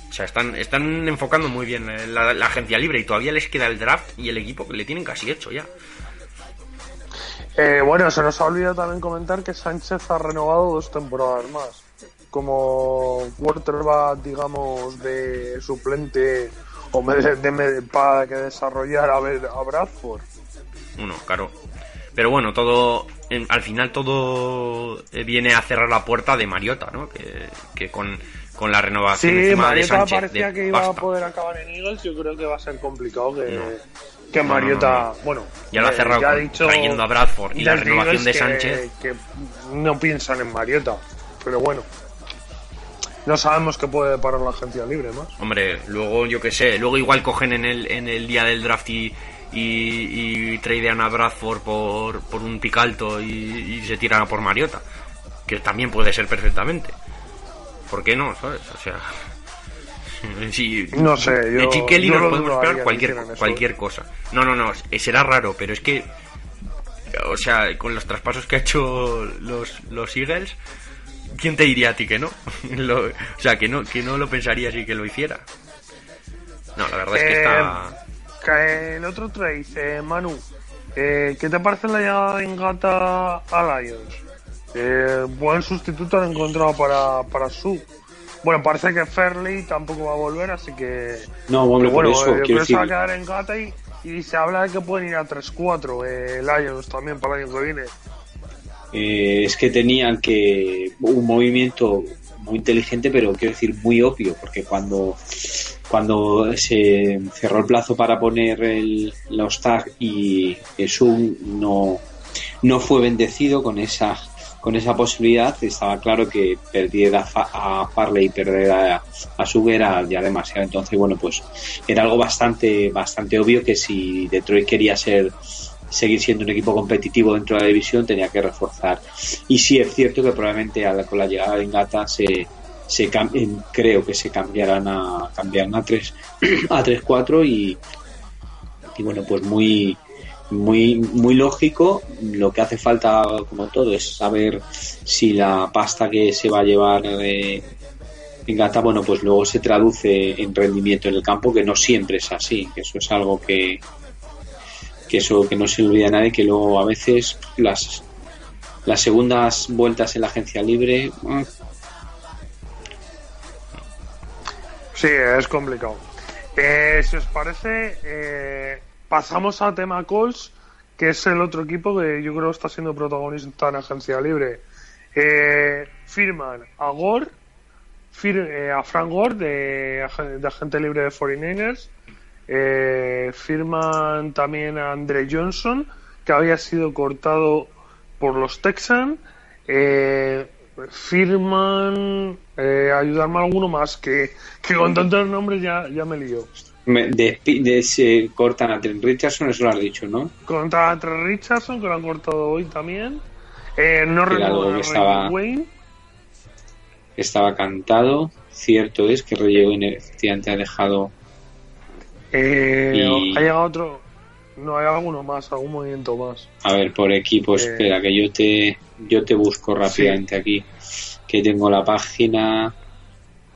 o sea están están enfocando muy bien eh, la, la agencia libre y todavía les queda el draft y el equipo que le tienen casi hecho ya Eh, bueno, se nos ha olvidado también comentar que Sánchez ha renovado dos temporadas más. Como quarterback, digamos, de suplente o me- de, de- para que desarrollar a, ver, a Bradford. Uno, claro. Pero bueno, todo. en- al final todo eh, viene a cerrar la puerta de Mariota, ¿no? Que, que con, con la renovación Sí, encima de Mariota Sánchez. parecía de que iba pasta. a poder acabar en Eagles. Yo creo que va a ser complicado que, No. que Mariota. no, no. Bueno, Ya lo ha eh, cerrado ya ha con- dicho trayendo a Bradford y la renovación de que- Sánchez. Que no piensan en Mariota. Pero bueno, no sabemos qué puede parar la agencia libre más. Hombre, luego yo qué sé, luego igual cogen en el, en el día del draft y, y, y tradean a Bradford por, por un pick alto y, y se tiran a por Mariota. Que también puede ser perfectamente. ¿Por qué no? ¿Sabes? O sea. (laughs) Sí, No sé, de yo- Kelly yo nos podemos esperar cualquier, cualquier cosa. No, no, no, será raro, pero es que. O sea, con los traspasos que ha hecho los, los Eagles, ¿quién te diría a ti que no? (laughs) Lo- o sea, que no, que no lo pensarías y que lo hiciera. No, la verdad es que Eh, está. Que el otro trade, eh, Manu, eh, ¿qué te parece la llegada de Engata a Lions? Eh, buen sustituto han encontrado para, para su. Bueno, parece que Fairley tampoco va a volver, así que. No, hombre, bueno, por eso, eh, quiero que se va a decir, quedar en Gata y, y se habla de que pueden ir a 3-4 eh, Lions también para el año que viene. eh, es que tenían que un movimiento muy inteligente, pero quiero decir muy obvio, porque cuando cuando se cerró el plazo para poner el, los tags y Zoom no no fue bendecido con esa con esa posibilidad estaba claro que perder a, a Farley y perder a, a era ya demasiado. Entonces bueno pues era algo bastante bastante obvio que si Detroit quería ser seguir siendo un equipo competitivo dentro de la división tenía que reforzar. Y sí es cierto que probablemente a la- con la llegada de Ingata se se creo que se cambiarán a cambiarán a 3 (clears throat) a 3 4 y y bueno pues muy muy muy lógico lo que hace falta como todo es saber si la pasta que se va a llevar de Ingata bueno pues luego se traduce en rendimiento en el campo que no siempre es así eso es algo que que eso que no se olvida nadie que luego a veces las las segundas vueltas en la agencia libre mm, Sí, es complicado. Eh, si os parece, eh, pasamos a tema Colts, que es el otro equipo que yo creo está siendo protagonista en agencia libre. Eh, firman a Gore fir- eh, a Frank Gore de, ag- de agente libre de 49ers. Eh, firman también a Andre Johnson, que había sido cortado por los Texans. Eh, firman, ayudarme a alguno más, que, que con tantos nombres ya, ya me lío. Me- De, de- se cortan a Trent Richardson, eso lo has dicho, ¿no? Contra Trent Richardson, que lo han cortado hoy también. Eh, no a que estaba- Wayne. Estaba cantado. Cierto es que Ray Wayne efectivamente ha dejado. Eh, Y- Ha llegado otro. No, hay alguno más, algún movimiento más. A ver, por equipo, Eh, espera, que yo te, yo te busco rápidamente aquí. Que tengo la página.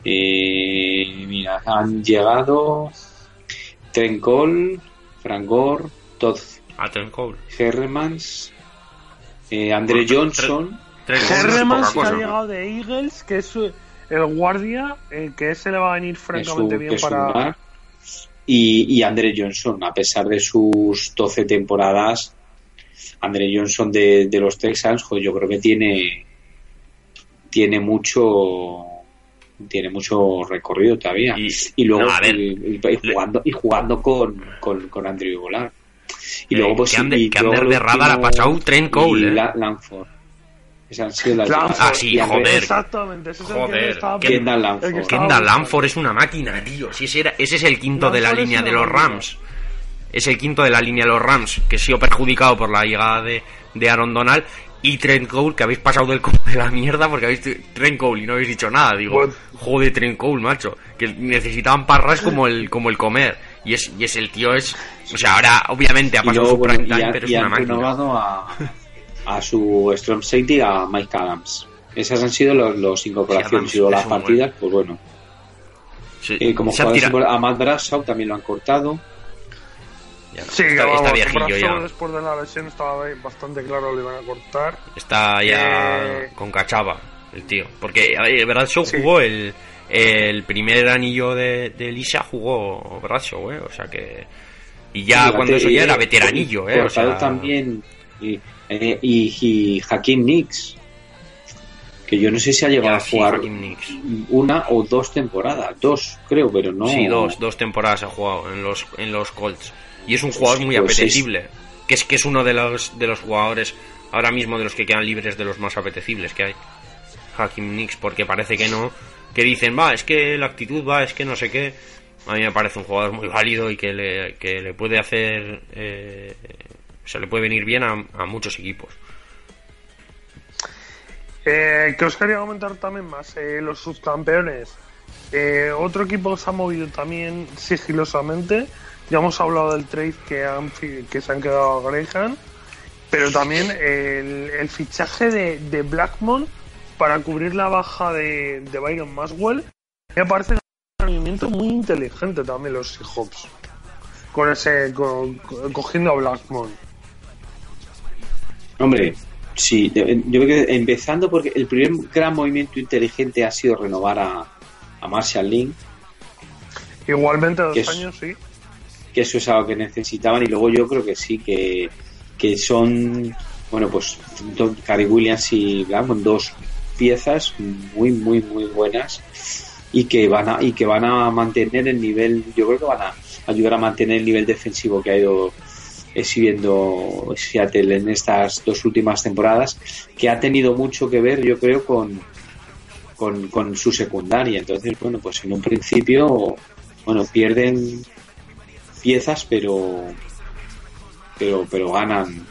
Eh, mira, han llegado Frank Gore, Todd A Trent Cole. Hermans, eh, Andre Johnson. Hermans, que ha llegado de Eagles, que es eh, el guardia, eh, que ese le va a venir francamente un- bien para. y, y Andre Johnson, a pesar de sus 12 temporadas, Andre Johnson de, de los Texans, jo, yo creo que tiene tiene mucho tiene mucho recorrido todavía Y- y, luego no, a ver, y, y- y jugando y jugando con, con, con Andrew Golar y Eh, luego pues que Ander- y que Ander de radar ha pasado Trent Cole, y eh. La- Langford esas han sido las Langford. Ah, sí, joder. Exactamente, ese es el que Joder, estaba Kendall que Kendall. Lanford es una máquina, tío. Si ese, era- ese es el quinto de la línea de los. Rams. Es el quinto de la línea de los Rams, que ha sido perjudicado por la llegada de, de Aaron Donald. Y Trent Cole, que habéis pasado del co- de la mierda porque habéis Trent Cole y no habéis dicho nada. Digo, What? joder, Trent Cole, macho. Que necesitaban parras como el, como el comer. Y es, y es el tío, es. O sea, ahora obviamente ha y pasado luego su bueno, prime y, time, han- pero y es una máquina. renovado a, a su strong safety a Mike Adams esas han sido los, los incorporaciones Adams y las partidas pues bueno Sí, eh, como jugadores a Matt Bradshaw también lo han cortado ya no, Sí, está, vamos, está viejillo ya. después de la lesión estaba bastante claro, le iban a cortar. Está ya Eh, con cachava el tío. Porque, Bradshaw Sí. jugó el, el primer anillo de, de Lisa, jugó Bradshaw, ¿eh? O sea que... Y ya Fíjate, cuando eso ya era veteranillo, ¿eh? O cortado sea, también y, eh, y, y Hakim Nix que yo no sé si ha llegado ya, a sí, jugar Nicks. una o dos temporadas dos creo pero no Sí, dos, dos temporadas ha jugado en los, en los Colts. Y es un jugador muy Pues es- apetecible. Que es que es uno de los, de los jugadores ahora mismo de los que quedan libres de los más apetecibles que hay. Hakim Nix, porque parece que no. Que dicen, va, es que la actitud va, es que no sé qué. A mí me parece un jugador muy válido y que le, que le puede hacer. Eh, se le puede venir bien a, a muchos equipos. Eh, que os quería comentar también más, eh, los subcampeones. Eh, otro equipo se ha movido también sigilosamente. Ya hemos hablado del trade que, han, que se han quedado a Graham, pero también el, el fichaje de, de Blackmon para cubrir la baja de, de Byron Maswell. Me parece un movimiento muy inteligente también los Seahawks. Con ese, con- cogiendo a Blackmon. Hombre, sí, yo creo que empezando porque el primer gran movimiento inteligente ha sido renovar a, a Marshall Lynn, Igualmente dos es- años, sí. Que eso es algo que necesitaban y luego yo creo que sí, que, que son, bueno, pues Cary Williams y Blackmon, dos piezas muy, muy, muy buenas y que van a, y que van a mantener el nivel, yo creo que van a ayudar a mantener el nivel defensivo que ha ido exhibiendo Seattle en estas dos últimas temporadas, que ha tenido mucho que ver, yo creo, con, con, con su secundaria. Entonces, bueno, pues en un principio, bueno, pierden piezas, pero pero pero ganan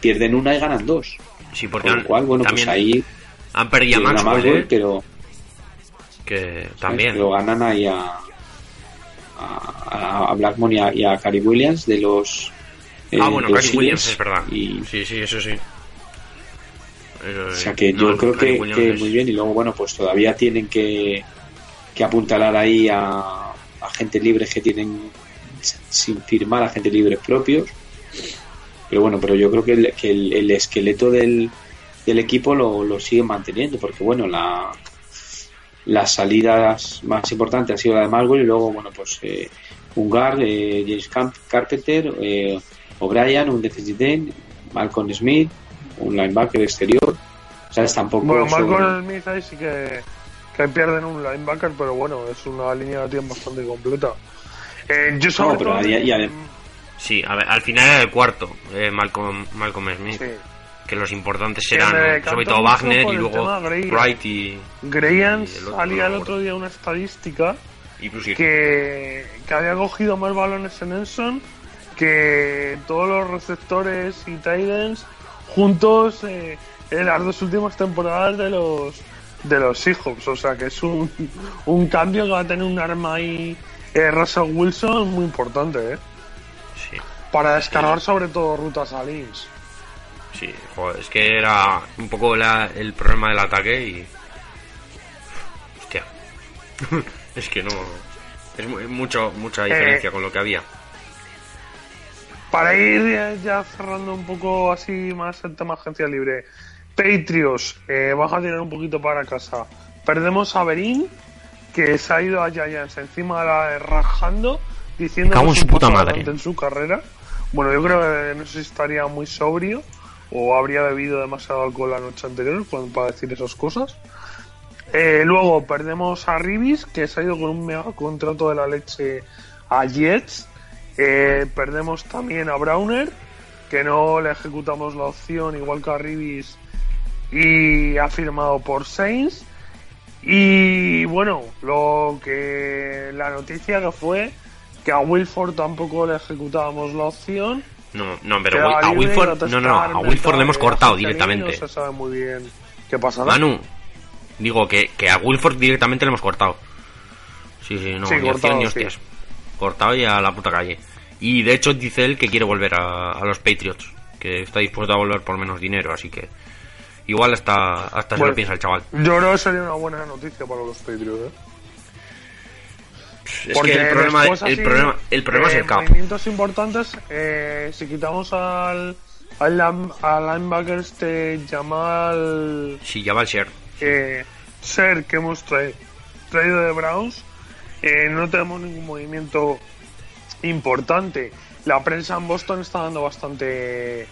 pierden una y ganan dos. Sí, porque Con lo cual, bueno, pues ahí han perdido a Maxwell, ¿eh? pero que también. pero ganan ahí a a, a Blackmon y a, y a Cary Williams de los eh, ah, bueno, Cary Williams es verdad. y Sí, sí, eso sí. Eso o sea que No, yo creo Cary que, Williams que es- muy bien y luego bueno pues todavía tienen que que apuntalar ahí a, a gente libre que tienen sin firmar a gente libres propios pero bueno pero yo creo que el, que el, el esqueleto del, del equipo lo, lo siguen manteniendo porque bueno la las salidas más importantes ha sido la de Marwell y luego bueno pues eh, un guard eh, James Camp- Carpenter eh, O'Brien un defensive end Malcolm Smith un linebacker exterior o sea es tampoco Bueno, son- Malcolm Smith ahí sí que, que pierden un linebacker, pero bueno, es una línea que tiene bastante completa. Eh, yo sobre No, pero todo- ya- ya- Sí, a ver, al final era el cuarto, eh, Malcolm, Malcolm Smith. Sí. Que los importantes eran sobre todo Wagner y luego. Wright y, otro salía el otro día una estadística que, que había cogido más balones en Enson que todos los receptores y Titans juntos eh, en las dos últimas temporadas de los de los Seahawks. O sea que es un, un cambio que va a tener un arma ahí eh, Russell Wilson muy importante, ¿eh? Sí, Para descargar sobre todo rutas a Lynch. sí, joder, es que era un poco la- el problema del ataque y... Hostia. (laughs) es que no... Es mu- mucho, mucha diferencia Eh, con lo que había. Para ir ya, ya cerrando un poco así más el tema agencia libre. Patriots, eh, vas a tirar un poquito para casa. Perdemos a Berín, que se ha ido a Giants encima de la rajando, diciendo que es su puta madre. en su carrera. Bueno, yo creo que no sé si estaría muy sobrio o habría bebido demasiado alcohol la noche anterior para decir esas cosas. Eh, luego perdemos a Ribis, que se ha ido con un mega contrato de la leche a Jets. Eh, perdemos también a Browner, que no le ejecutamos la opción igual que a Ribis y ha firmado por Saints. Y bueno, lo que la noticia que fue que a Wilford tampoco le ejecutábamos la opción. No, no, pero a Wilford, no, no, a Wilford le hemos cortado directamente. No se sabe muy bien qué pasará. Manu, digo que, que a Wilford directamente le hemos cortado. Sí, sí, no, Sí, ni cortado, opción ni sí. hostias. Cortado y a la puta calle. Y de hecho dice él que quiere volver a, a los Patriots, que está dispuesto a volver por menos dinero, así que igual hasta, hasta se Bueno. lo piensa el chaval. Yo creo que sería una buena noticia para los Patriots. ¿eh? Es que el problema, el así, problema, el problema es eh, el cap. Movimientos importantes, eh, si quitamos al, al, al linebacker este Jamal va el share. eh, Ser que hemos traído, traído de Browns, eh, no tenemos ningún movimiento importante. La prensa en Boston está dando bastante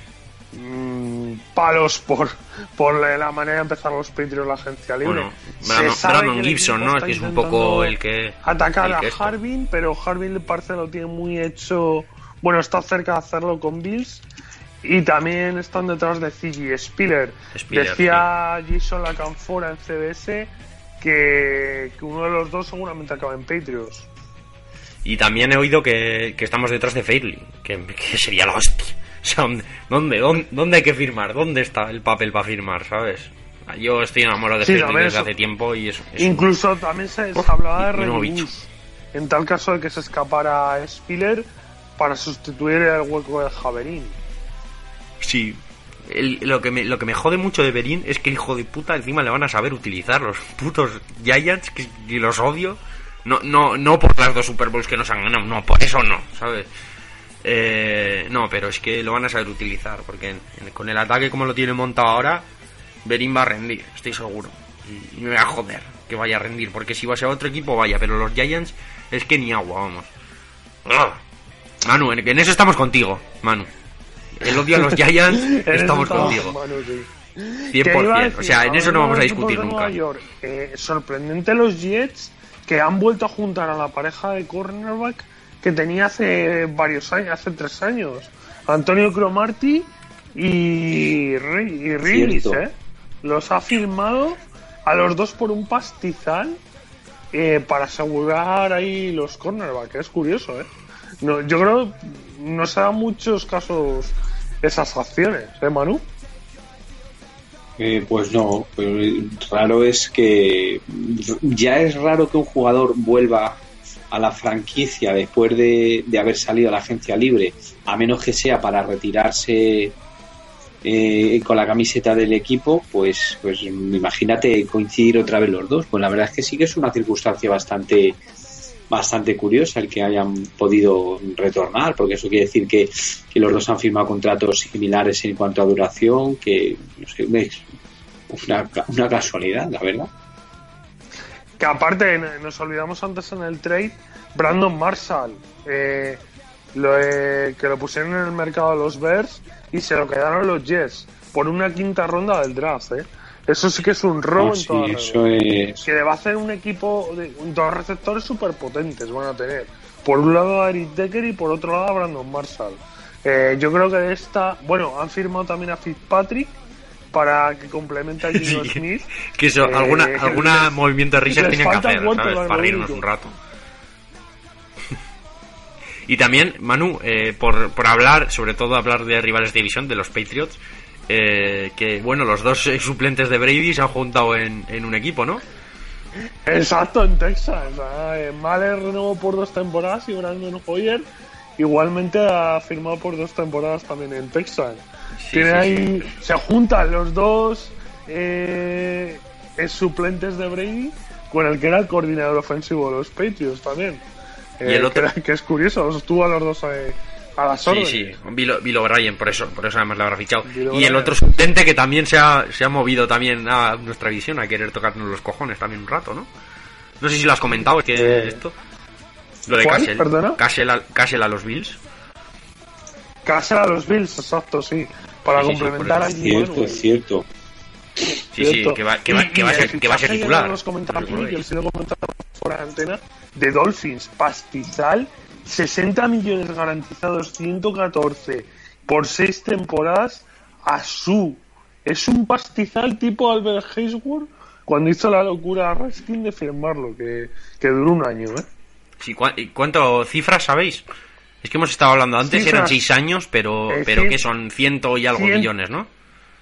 mm, palos por, por la manera de empezar los Patriots la agencia libre. Bueno, Brandon, Gibson, ¿no? está Que es un poco el que. atacar el que a esto. Harbin, pero Harbin parece lo tiene muy hecho. Bueno, está cerca de hacerlo con Bills. Y también están detrás de Ziggy Spiller. Spiller, Decía Jason Lacanfora en CBS que, que uno de los dos seguramente acaba en Patriots. Y también he oído que, que estamos detrás de Fairley, que, que sería la hostia. (laughs) Sea, ¿dónde, dónde, dónde, hay que firmar? ¿Dónde está el papel para firmar, sabes? Yo estoy enamorado de Sí, desde eso. hace tiempo y es, es Incluso también se, hablaba de y- y. Bulls, En tal caso de que se escapara Spiller para sustituir el hueco de Javerín. Sí. El- lo, que me, lo que me jode mucho de Berín es que el hijo de puta encima le van a saber utilizar los putos Giants, que, que los odio. No, no, no por las dos Super Bowls que nos han ganado, no, por eso no, ¿sabes? Eh, no, pero es que lo van a saber utilizar, porque en- en- con el ataque como lo tiene montado ahora, Berín va a rendir, estoy seguro. Y, y me va a joder que vaya a rendir, porque si va a ser otro equipo, vaya, pero los Giants es que ni agua, vamos. ¡Ah! Manu, en, en eso estamos contigo, Manu. El odio a los Giants, (laughs) estamos contigo. Manu, sí. 100%. Que iba a O sea, en eso no vamos a discutir nunca. York, eh, sorprendente los Jets que han vuelto a juntar a la pareja de cornerback que tenía hace varios años, hace tres años. Antonio Cromarty y, Cierto. ¿eh? Los ha firmado a los dos por un pastizal eh, para asegurar ahí los cornerbacks. Es curioso, ¿eh? No, yo creo no se dan muchos casos esas acciones, ¿eh, Manu? Eh, pues no, pero raro es que ya es raro que un jugador vuelva a la franquicia después de, de haber salido a la agencia libre, a menos que sea para retirarse eh, con la camiseta del equipo, pues, pues imagínate coincidir otra vez los dos. Pues la verdad es que sí que es una circunstancia bastante bastante curiosa el que hayan podido retornar, porque eso quiere decir que, que los dos han firmado contratos similares en cuanto a duración, que no sé, es una, una casualidad, la verdad. Que aparte, n- nos olvidamos antes en el trade, Brandon Marshall, eh, lo, eh, que lo pusieron en el mercado de los Bears y se lo quedaron los Jets por una quinta ronda del draft. ¿eh? Eso sí que es un robo No, en sí, toda eso regla. es. Que le va a hacer un equipo de dos receptores súper potentes van a tener. Por un lado a Eric Decker y por otro lado a Brandon Marshall. Eh, yo creo que esta, bueno, han firmado también a Fitzpatrick para que complemente a Gino (laughs) Sí, Smith. Que eso, Eh, alguna, alguna les- movimiento de risas les tienen que hacer, ¿sabes? Para reírnos un rato. (laughs) y también, Manu, eh, por, por hablar, sobre todo hablar de rivales de división, de los Patriots, eh, que bueno, los dos eh, suplentes de Brady se han juntado en, en un equipo, ¿no? Exacto, en Texas. Eh, Mahler renovó por dos temporadas y Brandon Hoyer igualmente ha firmado por dos temporadas también en Texas. Sí, Tiene sí, ahí, se juntan los dos eh, eh, suplentes de Brady con el que era el coordinador ofensivo de los Patriots también. Y el Eh, otro- que, que es curioso, los tuvo a los dos eh, a las Sí, órdenes. sí, Bill, Bill O'Brien, por eso, por eso además le habrá fichado. Bill Y el otro suplente que también se ha, se ha movido también a nuestra visión, a querer tocarnos los cojones también un rato, ¿no? No sé si lo has comentado, es que Eh, esto... Lo de. Castle. Castle a, Castle a los Bills. Casa a los Bills, exacto, sí. Para Sí, sí, sí, complementar por a eso. Jimmy Cierto, es cierto. Sí, sí, que va, que va, que va a ser, que va a ser titular. se lo comentaba fuera de antena, de Dolphins, pastizal, 60 millones garantizados, 114 por 6 temporadas a su. Es un pastizal tipo Albert Haysworth cuando hizo la locura a Raskin de firmarlo, que, que duró un año, ¿eh? Sí, ¿cuá- y ¿Cuánto cifras sabéis? Es que hemos estado hablando antes, eran 6 años, pero, Eh, pero que son ciento y algo millones, ¿no?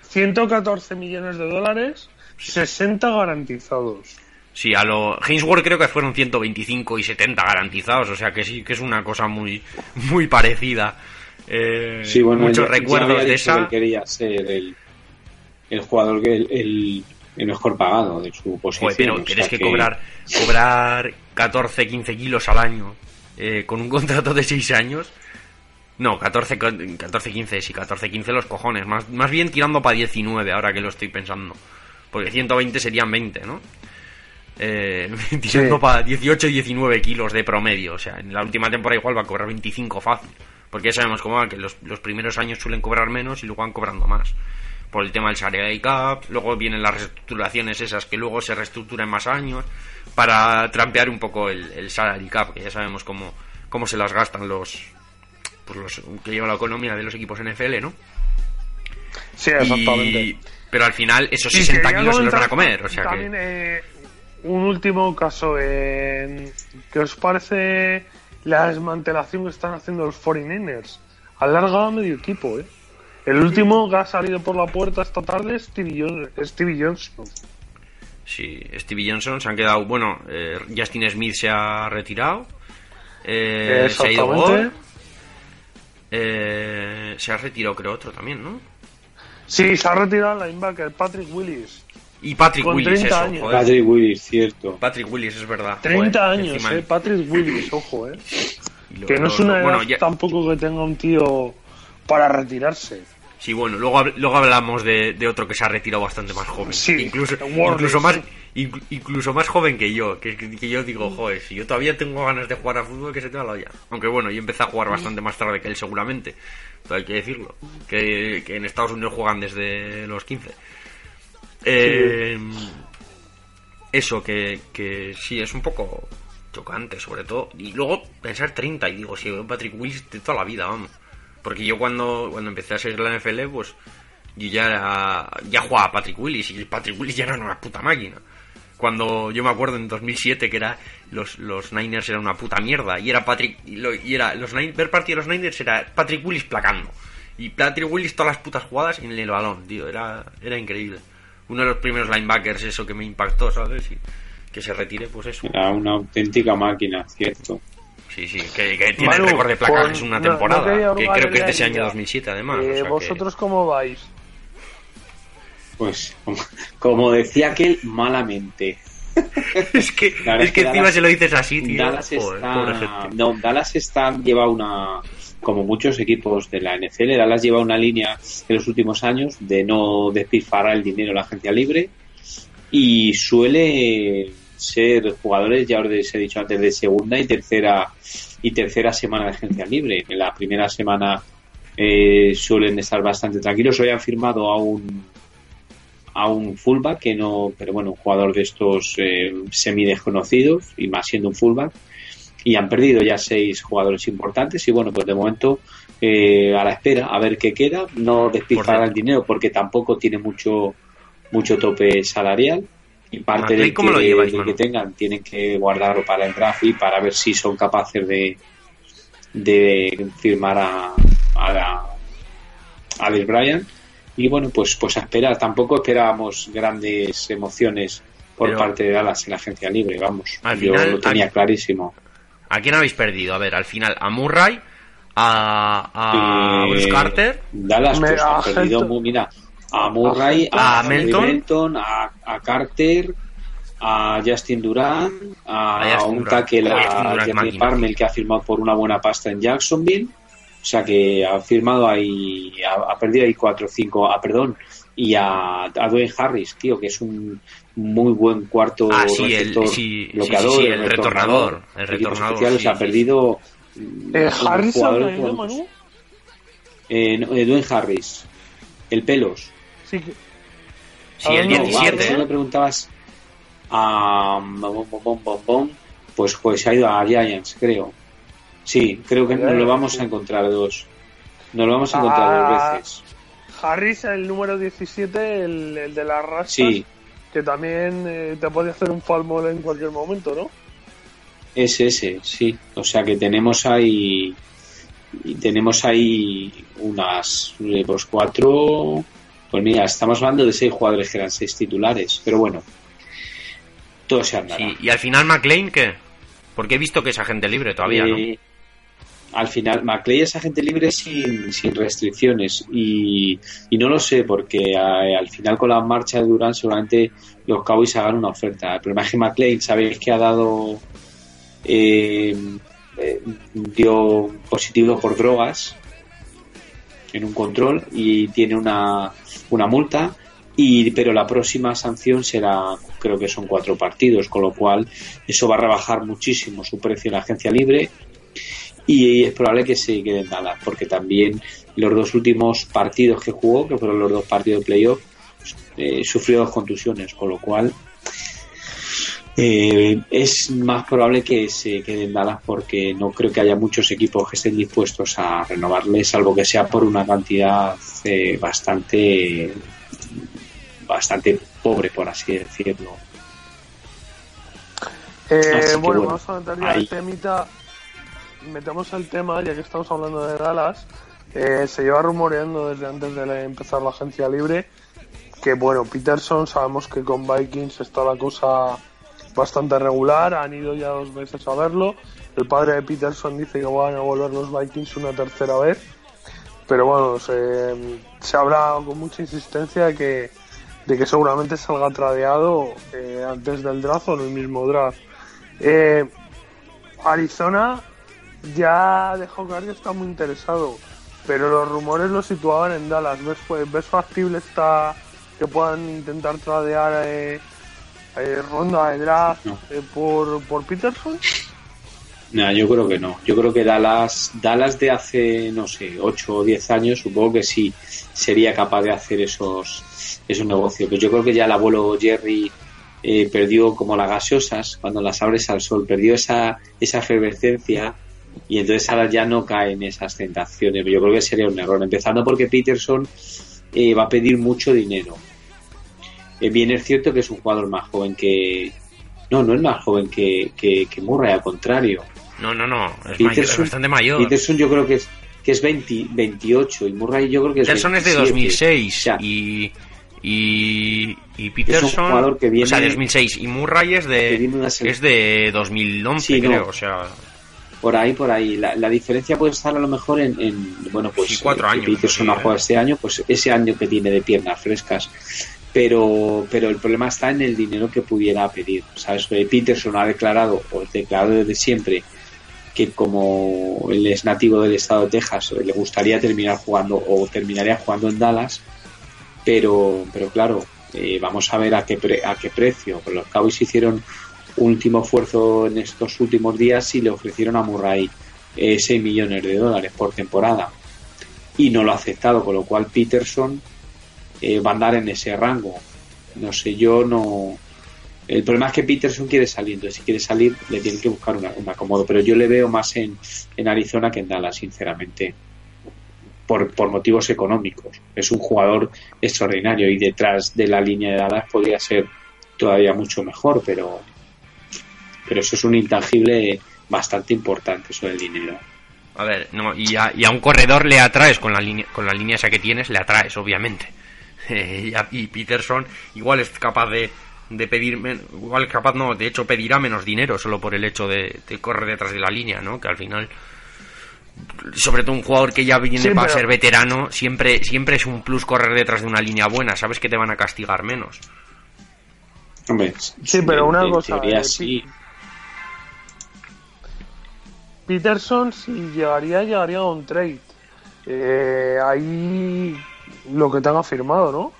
114 millones de dólares, 60 garantizados. Sí, a lo Hainsworth creo que fueron 125 y 70 garantizados, o sea que sí, que es una cosa muy muy parecida. Eh, Sí, bueno, muchos ya- ya recuerdos había de dicho esa. que él quería ser el, el jugador, que el, el, el mejor pagado de su posición. Joder, pero o sea tienes que cobrar cobrar 14, 15 kilos al año eh, con un contrato de 6 años. No, 14, con- 14, 15, sí, 14, 15 los cojones. Más, más bien tirando para 19, ahora que lo estoy pensando. Porque 120 serían 20, ¿no? Eh, (laughs) tirando Sí. para 18, 19 kilos de promedio. O sea, en la última temporada igual va a cobrar 25 fácil. Porque ya sabemos cómo va, que los, los primeros años suelen cobrar menos y luego van cobrando más. Por el tema del salary cap, luego vienen las reestructuraciones esas que luego se reestructuran más años para trampear un poco el, el salary cap, que ya sabemos cómo, cómo se las gastan los, pues los que lleva la economía de los equipos NFL, ¿no? Sí, exactamente. Y- pero al final esos Sí, 60 quería kilos se los van a comer, o sea también, que... eh, un último caso. eh, ¿Qué os parece la desmantelación que están haciendo los 49ers? Alarga a medio equipo, ¿eh? El último que ha salido por la puerta esta tarde es Stevie, Johnson. Sí, Stevie Johnson se han quedado. Bueno, eh, Justin Smith se ha retirado. Eh, se ha ido Exactamente. Gore. Eh, se ha retirado, creo, otro también, ¿no? Sí, se ha retirado el linebacker Patrick Willis. Y Patrick Con Willis, 30 eso, años. joder. Patrick Willis, cierto. Patrick Willis, es verdad. 30 Joder, años, encima- ¿eh? Patrick Willis, ojo, ¿eh? (laughs) lo- Que no lo- es una lo- edad bueno, ya- tampoco que tenga un tío para retirarse. Sí, bueno, luego, luego hablamos de, de otro que se ha retirado bastante más joven. Sí, incluso, incluso, más, sí. inclu- incluso más joven que yo. Que, que- yo digo, joder, si yo todavía tengo ganas de jugar a fútbol, que se te va la olla. Aunque bueno, yo empecé a jugar bastante más tarde que él, seguramente. Todo hay que decirlo. Que, que en Estados Unidos juegan desde los 15. Eh, Eso, que, que sí, es un poco chocante, sobre todo. Y luego pensar 30, y digo, si veo Patrick Willis de toda la vida, vamos. Porque yo cuando, cuando empecé a seguir la NFL, pues yo ya era- ya jugaba a Patrick Willis y Patrick Willis ya era una puta máquina. Cuando yo me acuerdo en 2007 que era los, los Niners eran una puta mierda y era Patrick y, lo- y era los Nin- ver partido de los Niners era Patrick Willis placando y Patrick Willis todas las putas jugadas en el balón, tío, era era increíble. Uno de los primeros linebackers eso que me impactó, ¿sabes? Y que se retire pues eso. Era una auténtica máquina, cierto. Sí, sí, que, que tiene Manu, el récord de placajes con- una no- no temporada, que creo que es de ese año liga. 2007 además. o Eh, que- ¿Vosotros cómo vais? Pues, como, decía aquel, malamente. (laughs) es que, es que que encima Dallas- se lo dices así, tío. Dallas Joder, está, no, Dallas está lleva una como muchos equipos de la NFL, Dallas lleva una línea en los últimos años de no despilfarrar el dinero en la agencia libre y suele ser jugadores, ya os he dicho antes, de segunda y tercera y tercera semana de agencia libre. En la primera semana eh, suelen estar bastante tranquilos. Hoy han firmado a un a un fullback que no, pero bueno, un jugador de estos eh, semi desconocidos y más siendo un fullback. Y han perdido ya seis jugadores importantes y bueno, pues de momento eh, a la espera a ver qué queda. No despistará el dinero porque tampoco tiene mucho mucho tope salarial y parte del ¿cómo que, lo lleváis, que tengan tienen que guardarlo para el draft y para ver si son capaces de de firmar a, a, la- a Alex Bryan. Y bueno pues pues a esperar. Tampoco esperábamos grandes emociones por Pero- parte de Dallas en la agencia libre vamos. Al yo final, lo tenía clarísimo. ¿A quién habéis perdido? A ver, al final, a Murray, a, a Eh, Bruce Carter, Dallas pues ha perdido muy- mira a Murray A a, Melton. Melton, a, a Carter a Justin Durán a, A Justin un Durant. tackle a Durant, Jeremy. Parmel que ha firmado por una buena pasta en Jacksonville o sea que ha firmado ahí ha, ha perdido ahí 4 o 5 ah perdón y a, a Dwayne Harris tío que es un muy buen cuarto Ah, sí, el- receptor sí, sí, bloqueador sí, sí, el retornador, el retornador, especiales, sí, ha sí, perdido Eh, un Harrison, jugador, ¿ha ido, bueno, Manu? eh, no, eh, Dwayne Harris, el pelos. Sí, que- sí, Ah, el no, No, vale, a ver, 17. si me preguntabas a bom, bom, bom, bom, bom, pues pues se ha ido a Giants, creo. Sí, creo que nos lo vamos a encontrar dos. Nos lo vamos a encontrar Ah, dos veces. Harris, el número 17, el, el de las rastas, Sí, que también eh, te puede hacer un falmol en cualquier momento, ¿no? es ese, sí. O sea que tenemos ahí y tenemos ahí unas eh, pues cuatro pues mira estamos hablando de seis jugadores que eran seis titulares pero bueno todo se andará Sí, y al final McLean, ¿qué? Porque he visto que es agente libre todavía, ¿no? Eh, al final, McLeay es agente libre sin, sin restricciones y, y no lo sé porque al final con la marcha de Durán seguramente los Cowboys hagan una oferta. El problema es que McLean, sabéis que ha dado eh, eh, dio positivo por drogas en un control y tiene una, una multa y pero la próxima sanción será creo que son cuatro partidos con lo cual eso va a rebajar muchísimo su precio en la agencia libre y es probable que se quede en Dallas porque también los dos últimos partidos que jugó que fueron los dos partidos de playoff eh, sufrió dos contusiones con lo cual eh, es más probable que se quede en Dallas porque no creo que haya muchos equipos que estén dispuestos a renovarle, salvo que sea por una cantidad eh, bastante bastante pobre, por así decirlo. Eh, Así bueno, bueno, vamos a meter el temita. Metemos el tema, ya que estamos hablando de Dallas. Eh, se lleva rumoreando desde antes de empezar la agencia libre que, bueno, Peterson, sabemos que con Vikings está la cosa bastante regular. Han ido ya dos veces a verlo. El padre de Peterson dice que van a volver los Vikings una tercera vez. Pero bueno, se, se habla con mucha insistencia de que, de que seguramente salga tradeado eh, antes del draft o en el mismo draft. Eh, Arizona ya dejó claro que está muy interesado, pero los rumores lo situaban en Dallas. ¿Ves, ves factible esta que puedan intentar tradear eh, eh, ronda de draft No. eh, por, por Peterson? No, yo creo que no. Yo creo que Dallas, Dallas de hace, no sé, 8 o 10 años, supongo que sí sería capaz de hacer esos, esos negocios. Pero yo creo que ya el abuelo Jerry eh, perdió como las gaseosas, cuando las abres al sol, perdió esa, esa efervescencia y entonces ahora ya no caen esas tentaciones. Yo creo que sería un error, empezando porque Peterson eh, va a pedir mucho dinero. Eh, bien es cierto que es un jugador más joven que... No, no es más joven que, que, que Murray, al contrario. No, no, no. Es, Peterson- mayor- es bastante mayor. Peterson yo creo que es que es 20, 28 y Murray yo creo que es Peterson es de 27. 2006 O sea, y, y, y Peterson... jugador que viene- o sea, de 2006 y Murray es de, es de 2011, Sí, no. creo. O sea, por ahí, por ahí. La, la diferencia puede estar a lo mejor en, en, bueno, pues Sí, cuatro eh, años, Peterson ha eh. jugado este año, pues ese año que tiene de piernas frescas. Pero, pero el problema está en el dinero que pudiera pedir. ¿Sabes? Peterson ha declarado, o declarado desde siempre, que como él es nativo del estado de Texas, le gustaría terminar jugando o terminaría jugando en Dallas, pero, pero claro, eh, vamos a ver a qué, pre- a qué precio. Los Cowboys hicieron un último esfuerzo en estos últimos días y le ofrecieron a Murray eh, 6 millones de dólares por temporada y no lo ha aceptado, con lo cual Peterson eh, va a andar en ese rango. no sé, yo no. El problema es que Peterson quiere salir, entonces si quiere salir le tienen que buscar una- un acomodo, pero yo le veo más en, en Arizona que en Dallas, sinceramente, por, por motivos económicos. Es un jugador extraordinario y detrás de la línea de Dallas podría ser todavía mucho mejor, pero, pero eso es un intangible bastante importante, eso del dinero. A ver, no, y a, y a un corredor le atraes con la línea, con la línea esa que tienes, le atraes, obviamente. (laughs) Y, Peterson igual es capaz de, de pedir, igual es capaz, no, de hecho pedirá menos dinero solo por el hecho de, de correr detrás de la línea, ¿no? Que al final, sobre todo un jugador que ya viene Sí, para pero- ser veterano, siempre, siempre es un plus correr detrás de una línea buena, sabes que te van a castigar menos. Hombre, Sí, pero una cosa, teoría eh, sí. Peterson, si llegaría, llegaría a un trade. Eh, ahí lo que tenga firmado, ¿no?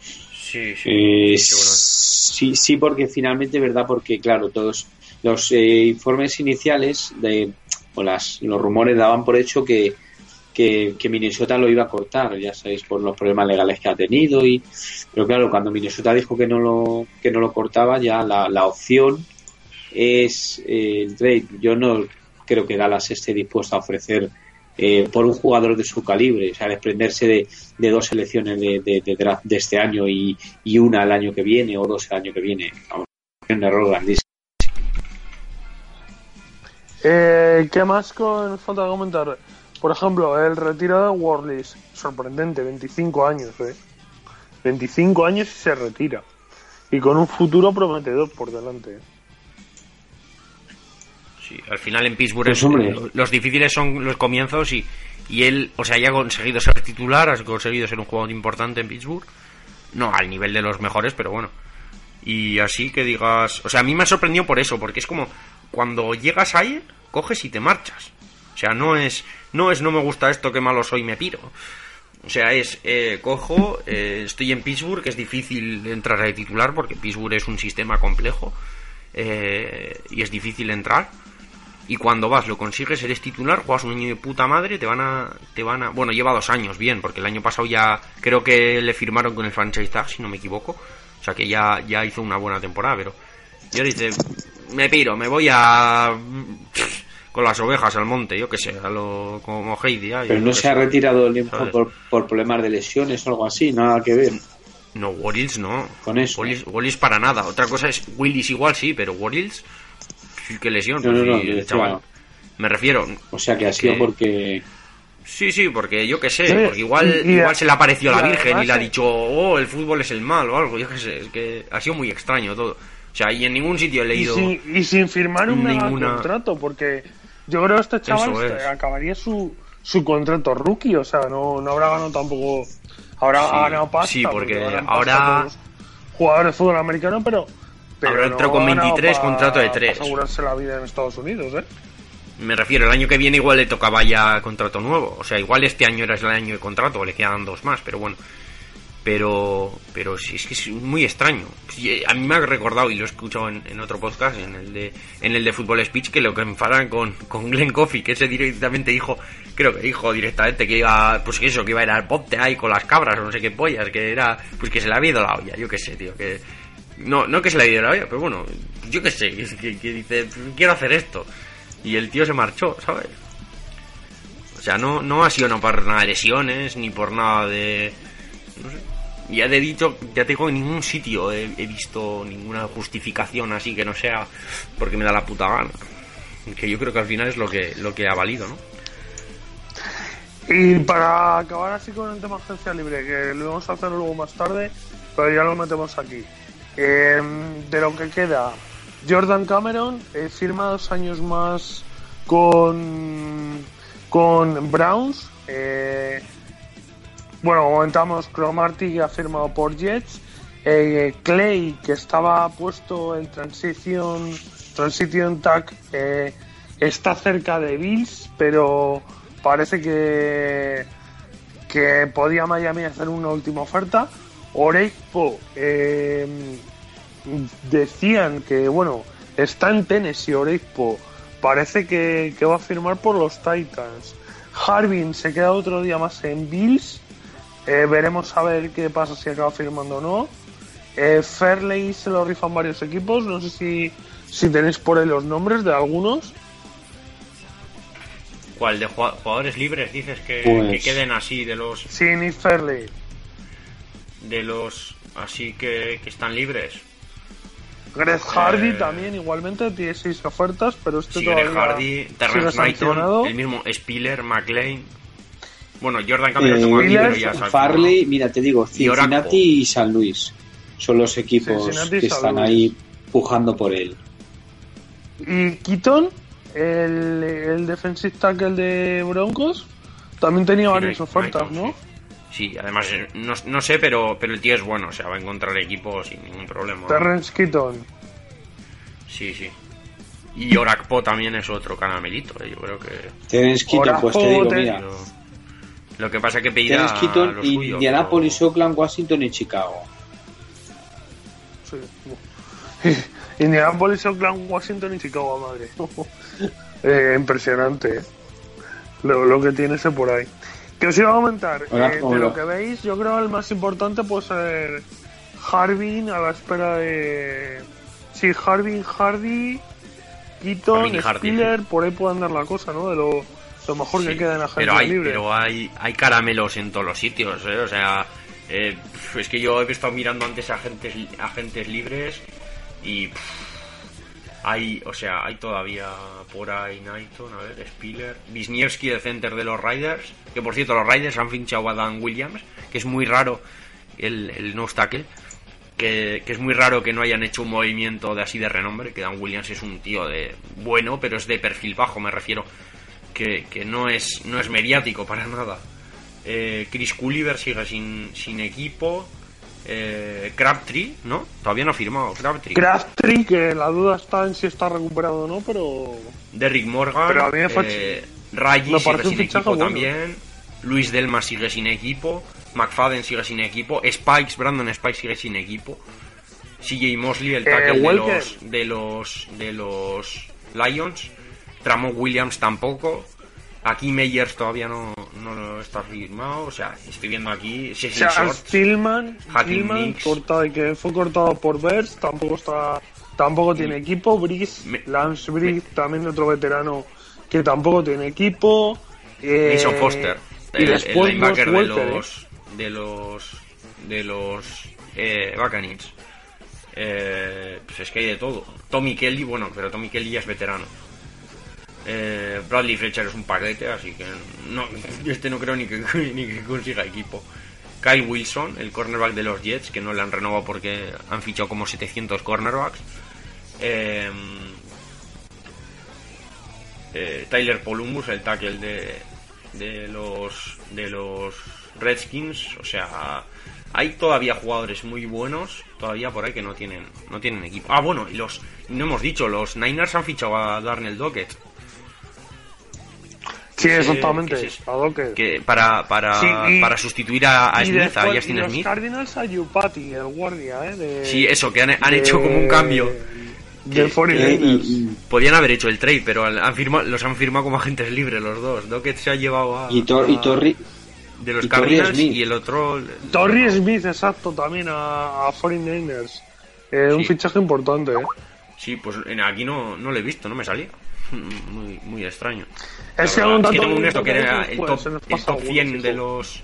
Sí, Eh, Sí, bueno. sí, sí, porque finalmente, ¿verdad? Porque, claro, todos los eh, informes iniciales de, o las, los rumores daban por hecho que, que, que Minnesota lo iba a cortar, ya sabéis, por los problemas legales que ha tenido. y Pero claro, cuando Minnesota dijo que no lo, que no lo cortaba, ya la, la opción es eh, el trade. Yo no creo que Dallas esté dispuesto a ofrecer eh, por un jugador de su calibre, o sea, desprenderse de, dos selecciones de, draft de este año y, una el año que viene o dos el año que viene. Es un error grandísimo. Eh, ¿Qué más co- nos falta comentar? Por ejemplo, el retiro de Worley's. Sorprendente, 25 años, ¿eh? 25 años y se retira. Y con un futuro prometedor por delante. Sí, al final en Pittsburgh Pues, es- los difíciles son los comienzos y, y él, o sea, ya ha conseguido ser titular, ha conseguido ser un jugador importante en Pittsburgh. No al nivel de los mejores, pero bueno. Y así que digas, o sea, a mí me ha sorprendido por eso, porque es como cuando llegas ahí, coges y te marchas. O sea, no es no es no me gusta esto, qué malo soy, me piro. O sea, es eh, cojo, eh, estoy en Pittsburgh, que es difícil entrar de titular porque Pittsburgh es un sistema complejo eh, y es difícil entrar. Y cuando vas, lo consigues, eres titular, juegas un año de puta madre, te van a, te van a, bueno, lleva dos años bien, porque el año pasado ya creo que le firmaron con el franchise tag, si no me equivoco, o sea que ya, ya hizo una buena temporada, pero y ahora dice, me piro, me voy a (laughs) con las ovejas al monte, yo que sé, a lo como Heidi. Pero yo no se ha retirado el por, por problemas de lesiones o algo así, nada que ver. No, Warriors no. Con eso. Warriors, para nada. Otra cosa es Willis igual sí, pero Warriors qué lesión. No, no, pues, no, sí, chaval. Me refiero, O sea que ha sido Que- porque Sí, sí, porque yo qué sé, porque igual, y- y- igual se le apareció a la Virgen y le ha dicho, oh, el fútbol es el mal o algo, yo qué sé, es que ha sido muy extraño todo. O sea, y en ningún sitio he Y leído... sin, y sin firmar un mega ninguna- contrato, porque yo creo que este chaval es. acabaría su, su contrato rookie, o sea, no, no habrá ganado tampoco. Habrá Sí, ganado pasta. sí, porque ahora- Jugadores de fútbol americano, pero. Pero Ahora entró con ha ganado 23, pa- contrato de pa tres. asegurarse la vida en Estados Unidos, ¿eh? Me refiero, el año que viene igual le tocaba ya contrato nuevo. O sea, igual este año era el año de contrato, le quedan dos más, pero bueno. Pero, pero sí, es que es muy extraño. A mí me ha recordado, y lo he escuchado en, en otro podcast, en el de en el de Fútbol Speech, que lo que enfadan con, con Glenn Coffey, que ese directamente dijo, creo que dijo directamente que iba, pues que eso, que iba a ir al ponte ahí con las cabras o no sé qué pollas, que era, pues que se le había ido la olla, yo qué sé, tío, que... No, no que se la olla, pero bueno, yo qué sé, que dice, quiero hacer esto. Y el tío se marchó, ¿sabes? O sea, no, no ha sido no por nada de lesiones, ni por nada de... No sé. Ya te he dicho, ya te digo, en ningún sitio he, he visto ninguna justificación así que no sea porque me da la puta gana. Que yo creo que al final es lo que, lo que ha valido, ¿no? Y para acabar así con el tema agencia libre, que lo vamos a hacer luego más tarde, pero ya lo metemos aquí. Eh, de lo que queda, Jordan Cameron eh, firma dos años más con, con Browns. Eh, bueno, comentamos Cromarty ha firmado por Jets. Eh, Clay, que estaba puesto en transition tag, eh, está cerca de Bills, pero parece que, que podía Miami hacer una última oferta. Oreifo, eh, decían que, bueno, está en Tennessee Oreifo, parece que, que va a firmar por los Titans. Harbin se queda otro día más en Bills Eh, veremos a ver qué pasa si acaba firmando o no. Eh, Fairley se lo rifan varios equipos. No sé si, si tenéis por ahí los nombres de algunos. ¿Cuál? ¿De jugadores libres dices que, Pues- que queden así de los Sí, Nick Fairley. De los así que, que están libres? Greg Hardy Eh, también, igualmente, tiene seis ofertas, pero este Sí, todavía Greg Hardy, Terrence. Knighton, el mismo Spiller, McLean. Bueno, Jordan tengo Eh, aquí, Spiller, pero ya sabes. Farley, mira, te digo. Cincinnati y San Luis son los equipos Cincinnati que están Luis. ahí pujando por él. Y Keaton, el, el defensive tackle de Broncos, también tenía varias Knighton, ofertas, ¿no? sí. Sí, además, eh, no, no sé, pero, pero el tío es bueno, o sea, va a encontrar equipo sin ningún problema. Terrence Keaton. Sí, sí. Y Orakpo también es otro caramelito, eh, yo creo que... Terence Keaton, pues te digo, te- mira, Lo, que pasa es que pedirá Terence Keaton, Indianapolis, pero- Oakland, Washington y Chicago. Sí. (laughs) Indianapolis, Oakland, Washington y Chicago, madre. (laughs) Eh, impresionante, ¿eh? lo, lo que tiene ese por ahí. Que os iba a comentar, Hola, eh, de lo que veis, yo creo el más importante puede ser Harbin a la espera de. Sí, Harbin, Hardy, Keaton, y Hardy, Spiller, por ahí puede andar la cosa, ¿no? De lo, lo mejor Sí, que queda en la pero agencia hay, libre. pero hay, hay caramelos en todos los sitios, ¿eh? O sea, eh, es que yo he estado mirando antes agentes, agentes libres y hay, o sea, hay todavía por ahí Knighton, a ver, Spiller, Wisniewski, el center de los Riders, que por cierto los Riders han finchado a Dan Williams, que es muy raro el, el no tackle, que, que es muy raro que no hayan hecho un movimiento de así de renombre, que Dan Williams es un tío de bueno, pero es de perfil bajo, me refiero, que, que no es no es mediático para nada. Eh, Chris Culliver sigue sin, sin equipo. Eh, Crabtree, ¿no? Todavía no ha firmado Crabtree. Crabtree, que la duda está en si está recuperado o no, pero. Derrick Morgan. Pero a mí me eh, Rayi sigue sin equipo bueno. también. Luis Delma sigue sin equipo. McFadden sigue sin equipo. Spikes, Brandon Spikes sigue sin equipo. CJ Mosley, el Eh, tackle de, los, de los de los Lions. Tramon Williams tampoco. Aquí Meyers todavía no, no lo está firmado. O sea, estoy viendo aquí. Cecil Charles Shorts. Tillman, Hakim Tillman Nicks. cortado, que fue cortado por Bears, tampoco está, tampoco tiene equipo. Brice, Me- Lance Brice, también otro veterano que tampoco tiene equipo. Eh, Mason Foster, y el, el después linebacker de Welker, ¿eh? los de los de los eh, Buccaneers. Eh, pues es que hay de todo. Tommy Kelly, bueno, pero Tommy Kelly ya es veterano. Eh, Bradley Fletcher es un paquete, así que no, este no creo ni que, (laughs) ni que consiga equipo. Kyle Wilson, el cornerback de los Jets, que no le han renovado porque han fichado como 700 cornerbacks. Eh, eh, Tyler Polumbus, el tackle de, de los de los Redskins, o sea, hay todavía jugadores muy buenos todavía por ahí que no tienen no tienen equipo. Ah, bueno, y los no hemos dicho, los Niners han fichado a Darnell Dockett, Sí, que- exactamente. que para para, Sí, y- para sustituir a, a y Smith, a Justin y los Smith. Cardinals a Yupati, el guardia, ¿eh? De, Sí, eso, que han, han de- hecho como un cambio. De Que- 49ers. Eh, y, Podían haber hecho el trade, pero han firmado, los han firmado como agentes libres los dos. Dockett se ha llevado a, y, Tor- y Torri- de los Cardinals y el otro Torrey Smith, exacto, también a, a 49ers. Eh, Un fichaje importante, ¿eh? Sí, pues en- aquí no, no lo he visto, no me salía. Muy, muy extraño. Es La que verdad, un dato tengo un esto que bonito era el pues, top, el top alguno, 100 fijo. de los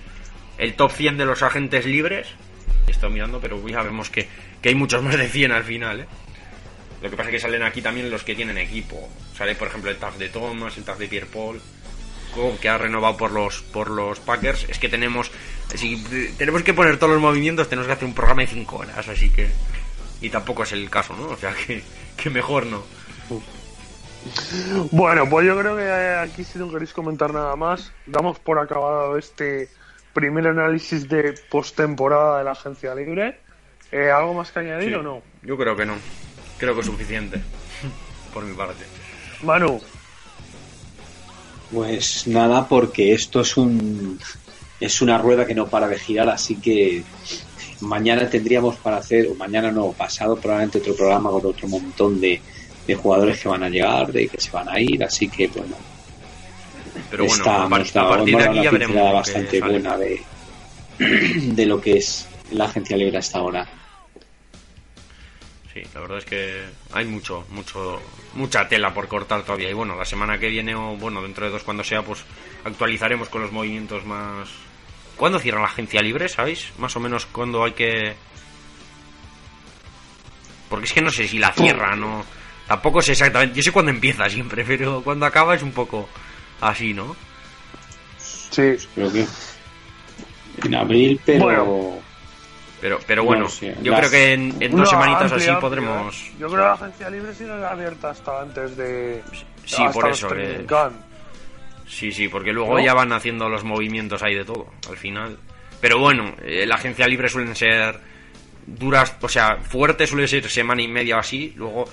el top 100 de los agentes libres. Estoy mirando, pero ya vemos que, que hay muchos más de 100 al final, ¿eh? Lo que pasa es que salen aquí también los que tienen equipo. Sale, por ejemplo, el tag de Thomas, el tag de Pierre Paul, que ha renovado por los por los Packers. Es que tenemos si tenemos que poner todos los movimientos, tenemos que hacer un programa de 5 horas, así que y tampoco es el caso, ¿no? O sea, (laughs) que, que mejor no. Bueno, pues yo creo que aquí si no queréis comentar nada más, damos por acabado este primer análisis de postemporada de la agencia libre. Eh, ¿Algo más que añadir Sí. o no? Yo creo que no. Creo que es suficiente. (laughs) Por mi parte. Manu, Pues nada, porque esto es un es una rueda que no para de girar, así que mañana tendríamos para hacer, o mañana no, pasado probablemente otro programa con otro montón de, de jugadores que van a llegar, de que se van a ir, así que bueno, Pero bueno, está, a, par- está- a partir de aquí ya una pincelada bastante buena de, (clears throat) de lo que es la agencia libre hasta ahora. Sí, la verdad es que hay mucho, mucho, mucha tela por cortar todavía. Y bueno, la semana que viene, o bueno, dentro de dos cuando sea, pues actualizaremos con los movimientos más. ¿Cuándo cierra la agencia libre, sabéis? Más o menos cuándo hay que. Porque es que no sé si la cierra, no. Tampoco sé exactamente. Yo sé cuándo empieza siempre, pero cuando acaba es un poco así, ¿no? Sí. Creo que en abril, pero Bueno. Pero, pero bueno, No sé, yo las- creo que en, en dos No, semanitas amplia, así podremos. ¿eh? Yo creo que la agencia libre sigue abierta hasta antes de. Sí, hasta por eso, eh. Sí, sí, porque luego ¿No? ya van haciendo los movimientos ahí de todo, al final. Pero bueno, eh, la agencia libre suelen ser duras, o sea, fuerte suele ser semana y media o así, luego